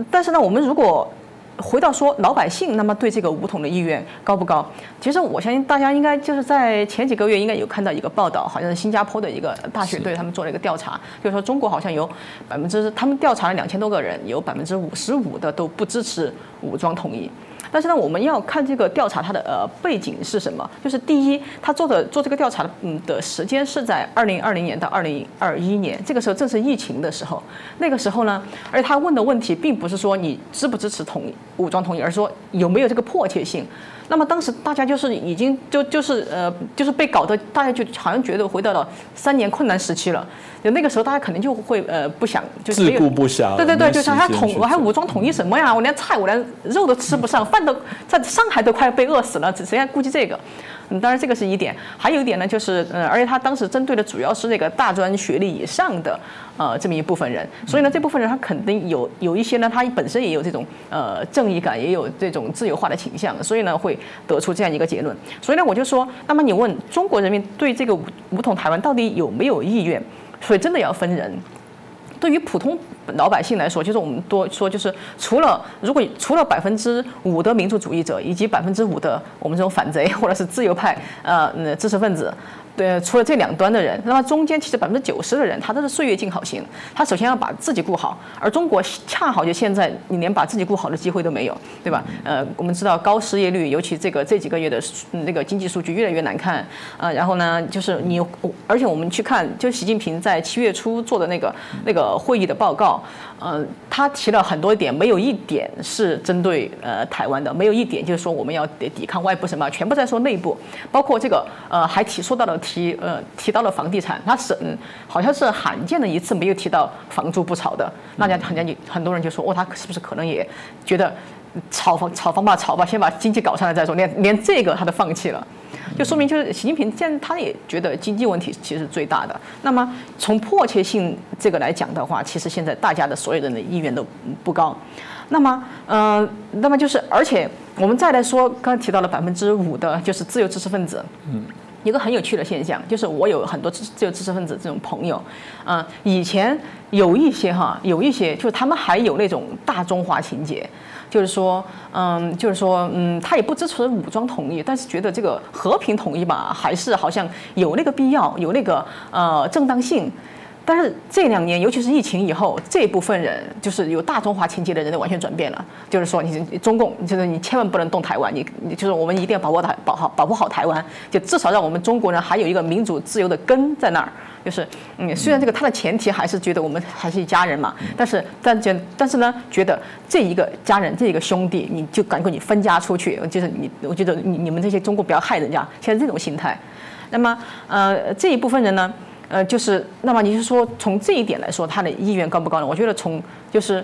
但是呢，我们如果回到说老百姓，那么对这个武统的意愿高不高？其实我相信大家应该就是在前几个月应该有看到一个报道，好像是新加坡的一个大学对他们做了一个调查，就是说中国好像有百分之，他们调查了两千多个人，有百分之五十五的都不支持武装统一。但是呢，我们要看这个调查它的呃背景是什么？就是第一，他做的做这个调查的嗯的时间是在二零二零年到二零二一年，这个时候正是疫情的时候。那个时候呢，而且他问的问题并不是说你支不支持统一武装统一，而是说有没有这个迫切性。那么当时大家就是已经就就是呃就是被搞得大家就好像觉得回到了三年困难时期了。就那个时候大家肯定就会呃不想就自顾不暇。对对对，就是还统我还武装统一什么呀？我连菜我连肉都吃不上，饭都在上海都快要被饿死了，谁还顾及这个？当然这个是一点，还有一点呢，就是嗯，而且他当时针对的主要是那个大专学历以上的呃这么一部分人，所以呢这部分人他肯定有有一些呢，他本身也有这种呃正义感，也有这种自由化的倾向，所以呢会得出这样一个结论。所以呢我就说，那么你问中国人民对这个武统台湾到底有没有意愿？所以真的要分人。对于普通老百姓来说，就是我们多说，就是除了如果除了百分之五的民族主义者，以及百分之五的我们这种反贼或者是自由派呃知识分子。对，除了这两端的人，那么中间其实百分之九十的人，他都是岁月静好型。他首先要把自己顾好，而中国恰好就现在，你连把自己顾好的机会都没有，对吧？呃，我们知道高失业率，尤其这个这几个月的那个经济数据越来越难看。呃，然后呢，就是你，而且我们去看，就习近平在七月初做的那个那个会议的报告。呃，他提了很多点，没有一点是针对呃台湾的，没有一点就是说我们要抵抵抗外部什么，全部在说内部，包括这个呃还提说到了提呃提到了房地产，他是嗯好像是罕见的一次没有提到房住不炒的，大家很家很多人就说哦他是不是可能也觉得炒房炒房吧炒吧，先把经济搞上来再说，连连这个他都放弃了。就说明，就是习近平现在他也觉得经济问题其实是最大的。那么从迫切性这个来讲的话，其实现在大家的所有人的意愿都不高。那么，嗯，那么就是，而且我们再来说，刚才提到了百分之五的，就是自由知识分子。嗯，一个很有趣的现象，就是我有很多自自由知识分子这种朋友，嗯，以前有一些哈，有一些就是他们还有那种大中华情节。就是说，嗯，就是说，嗯，他也不支持武装统一，但是觉得这个和平统一吧，还是好像有那个必要，有那个呃正当性。但是这两年，尤其是疫情以后，这部分人就是有大中华情节的人都完全转变了。就是说，你中共，就是你千万不能动台湾，你你就是我们一定要保护台保好保护好台湾，就至少让我们中国人还有一个民主自由的根在那儿。就是，嗯，虽然这个它的前提还是觉得我们还是一家人嘛，但是但觉但是呢，觉得这一个家人这一个兄弟，你就赶快你分家出去，就是你，我觉得你你们这些中国不要害人家，现在这种心态。那么，呃，这一部分人呢，呃，就是那么你是说从这一点来说，他的意愿高不高呢？我觉得从就是。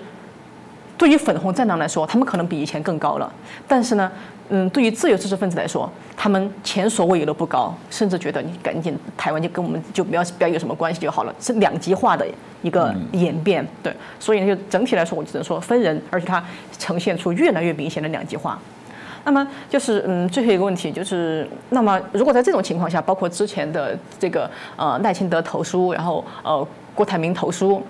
对于粉红战狼来说，他们可能比以前更高了。但是呢，嗯，对于自由知识分子来说，他们前所未有的不高，甚至觉得你赶紧台湾就跟我们就不要不要有什么关系就好了，是两极化的一个演变。对，所以呢，就整体来说，我只能说分人，而且它呈现出越来越明显的两极化。那么就是嗯，最后一个问题就是，那么如果在这种情况下，包括之前的这个呃赖清德投书，然后呃郭台铭投书。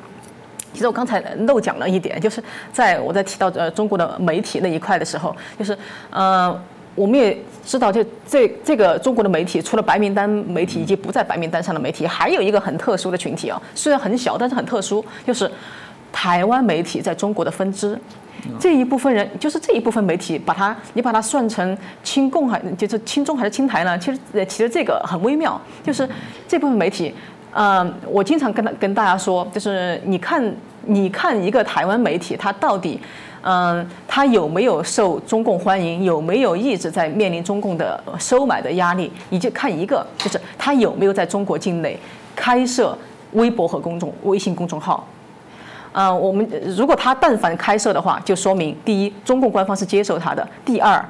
其实我刚才漏讲了一点，就是在我在提到呃中国的媒体那一块的时候，就是呃我们也知道，就这这个中国的媒体，除了白名单媒体以及不在白名单上的媒体，还有一个很特殊的群体啊，虽然很小，但是很特殊，就是台湾媒体在中国的分支，这一部分人，就是这一部分媒体，把它你把它算成亲共还就是亲中还是亲台呢？其实其实这个很微妙，就是这部分媒体。嗯，我经常跟他跟大家说，就是你看，你看一个台湾媒体，它到底，嗯，它有没有受中共欢迎，有没有一直在面临中共的收买的压力？你就看一个，就是它有没有在中国境内开设微博和公众微信公众号。嗯，我们如果他但凡开设的话，就说明第一，中共官方是接受他的；第二，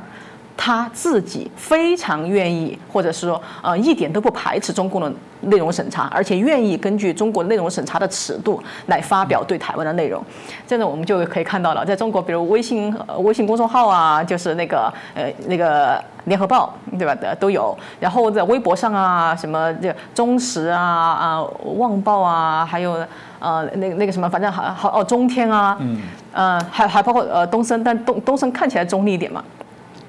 他自己非常愿意，或者是说呃一点都不排斥中共的内容审查，而且愿意根据中国内容审查的尺度来发表对台湾的内容。这样呢我们就可以看到了，在中国，比如微信、呃、微信公众号啊，就是那个呃那个联合报，对吧？的都有。然后在微博上啊，什么这中时啊啊旺报啊，还有呃那个那个什么，反正好好哦中天啊，嗯，呃还还包括呃东升，但东东升看起来中立一点嘛。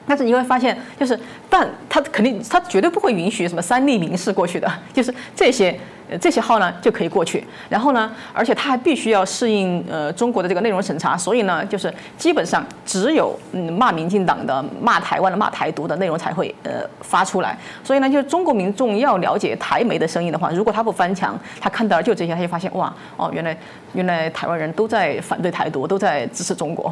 但是你会发现，就是，但他肯定，他绝对不会允许什么三立名士过去的，就是这些，呃，这些号呢就可以过去。然后呢，而且他还必须要适应呃中国的这个内容审查，所以呢，就是基本上只有嗯骂民进党的、骂台湾的、骂台独的内容才会呃发出来。所以呢，就是中国民众要了解台媒的声音的话，如果他不翻墙，他看到就这些，他就发现哇，哦，原来原来台湾人都在反对台独，都在支持中国，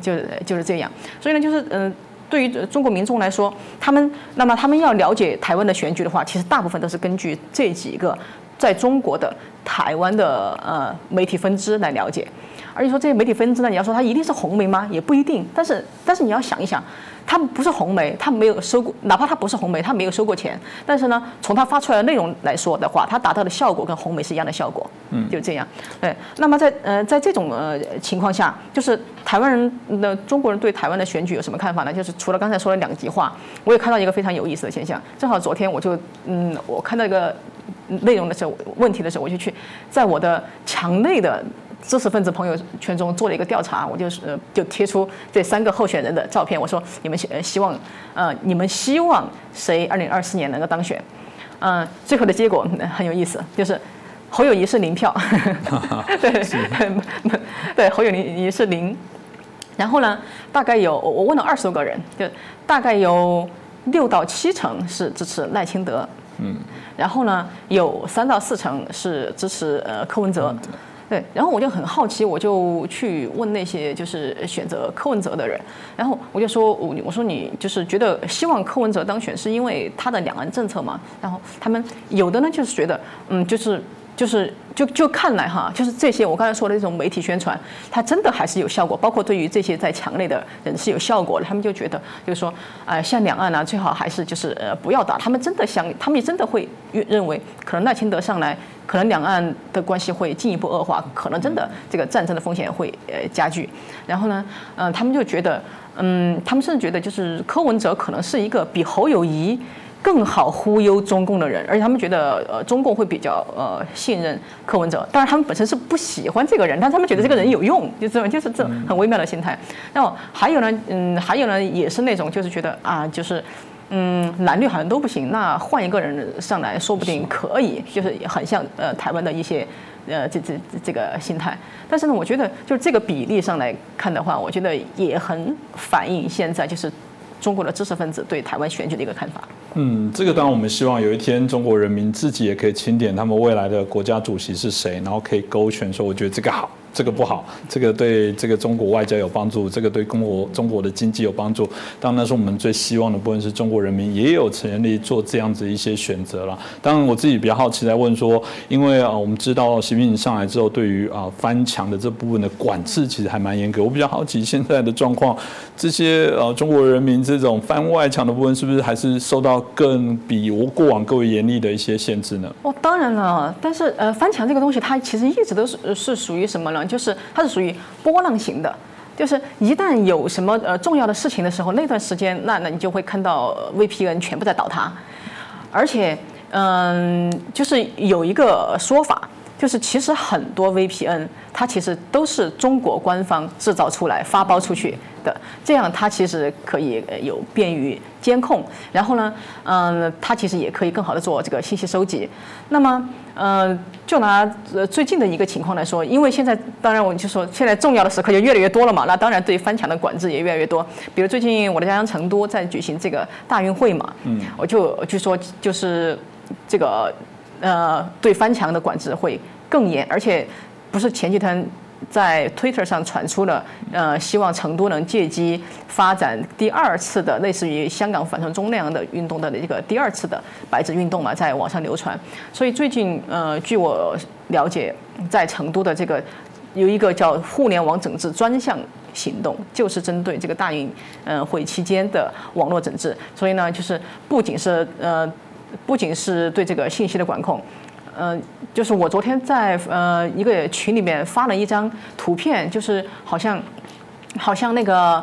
就就是这样。所以呢，就是嗯。对于中国民众来说，他们那么他们要了解台湾的选举的话，其实大部分都是根据这几个在中国的台湾的呃媒体分支来了解。而且说这些媒体分支呢，你要说它一定是红媒吗？也不一定。但是但是你要想一想。它不是红媒，它没有收过，哪怕他不是红梅，他没有收过钱。但是呢，从他发出来的内容来说的话，他达到的效果跟红梅是一样的效果。嗯，就这样。对，那么在呃在这种呃情况下，就是台湾人的中国人对台湾的选举有什么看法呢？就是除了刚才说的两极化，我也看到一个非常有意思的现象。正好昨天我就嗯，我看到一个内容的时候，问题的时候，我就去在我的墙内的。知识分子朋友圈中做了一个调查，我就是就贴出这三个候选人的照片。我说你们希希望呃你们希望谁二零二四年能够当选？嗯，最后的结果很有意思，就是侯友谊是零票，对 对，侯友谊是零。然后呢，大概有我问了二十多个人，就大概有六到七成是支持赖清德，嗯，然后呢有三到四成是支持呃柯文哲。对，然后我就很好奇，我就去问那些就是选择柯文哲的人，然后我就说，我我说你就是觉得希望柯文哲当选是因为他的两岸政策嘛？然后他们有的呢就是觉得，嗯，就是。就是就就看来哈，就是这些我刚才说的这种媒体宣传，它真的还是有效果。包括对于这些在墙内的人是有效果的，他们就觉得就是说，呃，像两岸呢，最好还是就是呃不要打。他们真的想，他们也真的会认为，可能赖清德上来，可能两岸的关系会进一步恶化，可能真的这个战争的风险会呃加剧。然后呢，嗯，他们就觉得，嗯，他们甚至觉得就是柯文哲可能是一个比侯友谊。更好忽悠中共的人，而且他们觉得呃中共会比较呃信任柯文哲，当然他们本身是不喜欢这个人，但他们觉得这个人有用，就这种就是这种很微妙的心态。那么还有呢，嗯，还有呢，也是那种就是觉得啊，就是嗯蓝绿好像都不行，那换一个人上来说不定可以，就是很像呃台湾的一些呃这这这个心态。但是呢，我觉得就是这个比例上来看的话，我觉得也很反映现在就是中国的知识分子对台湾选举的一个看法。嗯，这个当然我们希望有一天中国人民自己也可以清点他们未来的国家主席是谁，然后可以勾选说，我觉得这个好。这个不好，这个对这个中国外交有帮助，这个对中国中国的经济有帮助。当然，是我们最希望的部分是中国人民也有权利做这样子一些选择了。当然，我自己比较好奇在问说，因为啊，我们知道习近平上来之后，对于啊翻墙的这部分的管制其实还蛮严格。我比较好奇现在的状况，这些呃中国人民这种翻外墙的部分，是不是还是受到更比我过往更为严厉的一些限制呢？哦，当然了，但是呃翻墙这个东西，它其实一直都是是属于什么呢？就是它是属于波浪型的，就是一旦有什么呃重要的事情的时候，那段时间那那你就会看到 VPN 全部在倒塌，而且嗯，就是有一个说法，就是其实很多 VPN 它其实都是中国官方制造出来发包出去。的，这样它其实可以有便于监控，然后呢，嗯，它其实也可以更好的做这个信息收集。那么，嗯，就拿呃最近的一个情况来说，因为现在当然我就说现在重要的时刻就越来越多了嘛，那当然对翻墙的管制也越来越多。比如最近我的家乡成都在举行这个大运会嘛，嗯，我就据说就是这个呃对翻墙的管制会更严，而且不是前几天。在 Twitter 上传出了，呃，希望成都能借机发展第二次的类似于香港反送中那样的运动的一个第二次的白纸运动嘛，在网上流传。所以最近，呃，据我了解，在成都的这个有一个叫互联网整治专项行动，就是针对这个大运呃会期间的网络整治。所以呢，就是不仅是呃，不仅是对这个信息的管控，呃，就是我昨天在呃一个群里面发了一张图片，就是好像好像那个。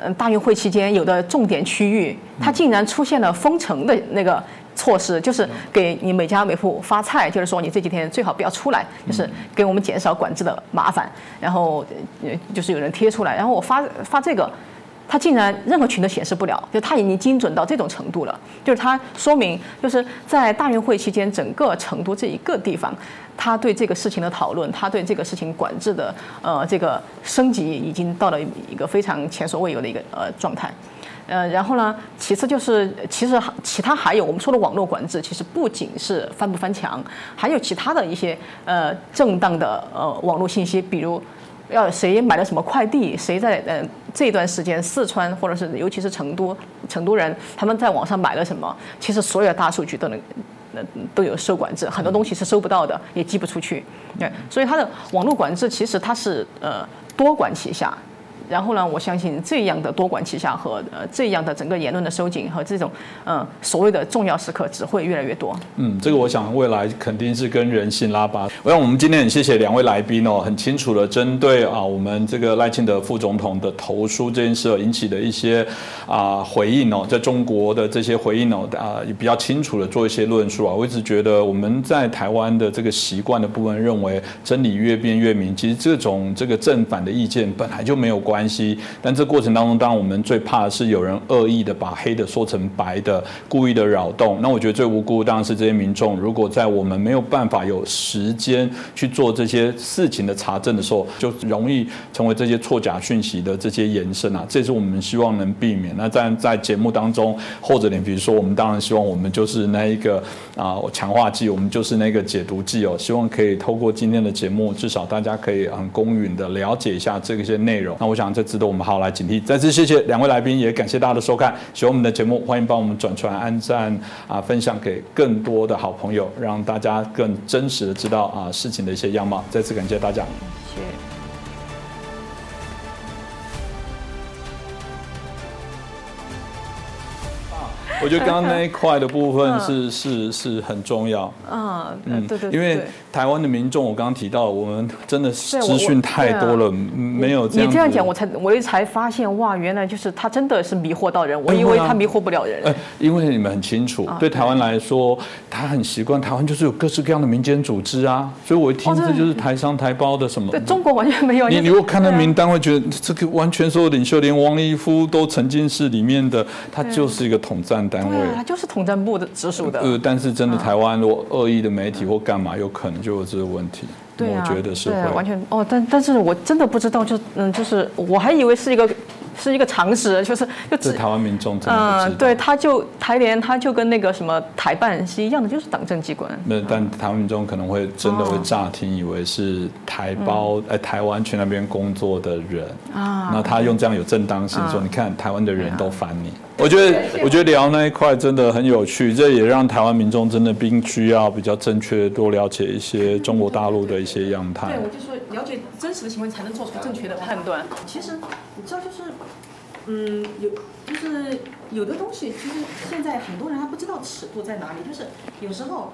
嗯，大运会期间有的重点区域，它竟然出现了封城的那个措施，就是给你每家每户发菜，就是说你这几天最好不要出来，就是给我们减少管制的麻烦。然后，呃，就是有人贴出来，然后我发发这个，它竟然任何群都显示不了，就它已经精准到这种程度了，就是它说明就是在大运会期间，整个成都这一个地方。他对这个事情的讨论，他对这个事情管制的呃这个升级已经到了一个非常前所未有的一个呃状态，呃，然后呢，其次就是其实其他还有我们说的网络管制，其实不仅是翻不翻墙，还有其他的一些呃正当的呃网络信息，比如要谁买了什么快递，谁在呃这段时间四川或者是尤其是成都成都人他们在网上买了什么，其实所有的大数据都能。都有受管制，很多东西是收不到的，也寄不出去。对，所以它的网络管制其实它是呃多管齐下。然后呢，我相信这样的多管齐下和呃这样的整个言论的收紧和这种嗯所谓的重要时刻只会越来越多。嗯，这个我想未来肯定是跟人性拉拔。我想我们今天很谢谢两位来宾哦，很清楚的针对啊我们这个赖清德副总统的投书这件事引起的一些啊回应哦，在中国的这些回应哦啊也比较清楚的做一些论述啊。我一直觉得我们在台湾的这个习惯的部分认为真理越辩越明，其实这种这个正反的意见本来就没有关。系，但这过程当中，当然我们最怕的是有人恶意的把黑的说成白的，故意的扰动。那我觉得最无辜当然是这些民众。如果在我们没有办法有时间去做这些事情的查证的时候，就容易成为这些错假讯息的这些延伸啊，这是我们希望能避免。那在在节目当中，厚着脸皮说，我们当然希望我们就是那一个啊强化剂，我们就是那个解毒剂哦。希望可以透过今天的节目，至少大家可以很公允的了解一下这些内容。那我我想。这值得我们好好来警惕。再次谢谢两位来宾，也感谢大家的收看。喜欢我们的节目，欢迎帮我们转传、按赞啊，分享给更多的好朋友，让大家更真实的知道啊事情的一些样貌。再次感谢大家。我觉得刚刚那一块的部分是是是很重要。啊，嗯，对对，因为台湾的民众，我刚刚提到，我们真的是资讯太多了，没有这样。你这样讲，我才我才发现，哇，原来就是他真的是迷惑到人，我以为他迷惑不了人。呃，因为你们很清楚，对台湾来说，他很习惯，台湾就是有各式各样的民间组织啊，所以我一听这就是台商台胞的什么。对中国完全没有。你如果看到名单，会觉得这个完全所有领袖，连王立夫都曾经是里面的，他就是一个统战。单位，他就是统战部的直属的。呃，但是真的台湾如果恶意的媒体或干嘛，有可能就有这个问题。对我觉得是会完全哦，但但是我真的不知道，就嗯，就是我还以为是一个。是一个常识，就是就台湾民众嗯，对，他就台联，他就跟那个什么台办是一样的，就是党政机关。那但台湾民众可能会真的会乍听以为是台胞，哎，台湾去那边工作的人啊。那他用这样有正当性说，你看台湾的人都烦你。我觉得，我觉得聊那一块真的很有趣，这也让台湾民众真的必须要比较正确，多了解一些中国大陆的一些样态。对，我就说了解真实的情况，才能做出正确的判断。其实你知道，就是。嗯，有就是有的东西，其实现在很多人还不知道尺度在哪里。就是有时候，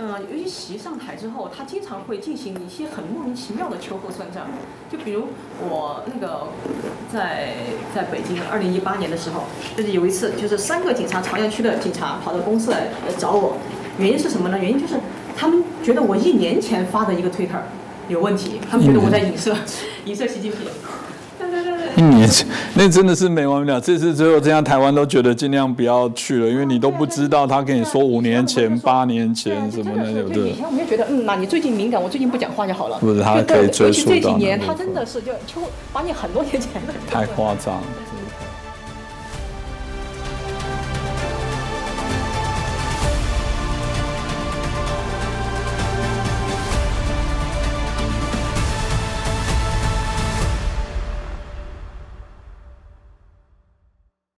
嗯，尤其习上台之后，他经常会进行一些很莫名其妙的秋后算账。就比如我那个在在北京二零一八年的时候，就是有一次，就是三个警察朝阳区的警察跑到公司来找我，原因是什么呢？原因就是他们觉得我一年前发的一个推特有问题，他们觉得我在影射 影射习近平。一年前，那真的是没完没了。这次最后，这样台湾都觉得尽量不要去了，因为你都不知道他跟你说五年前、八年前什么的，对不对？以前我们就觉得，嗯，那你最近敏感，我最近不讲话就好了。不是，他可以追溯到。这几年，他真的是就就把你很多年前的。太夸张。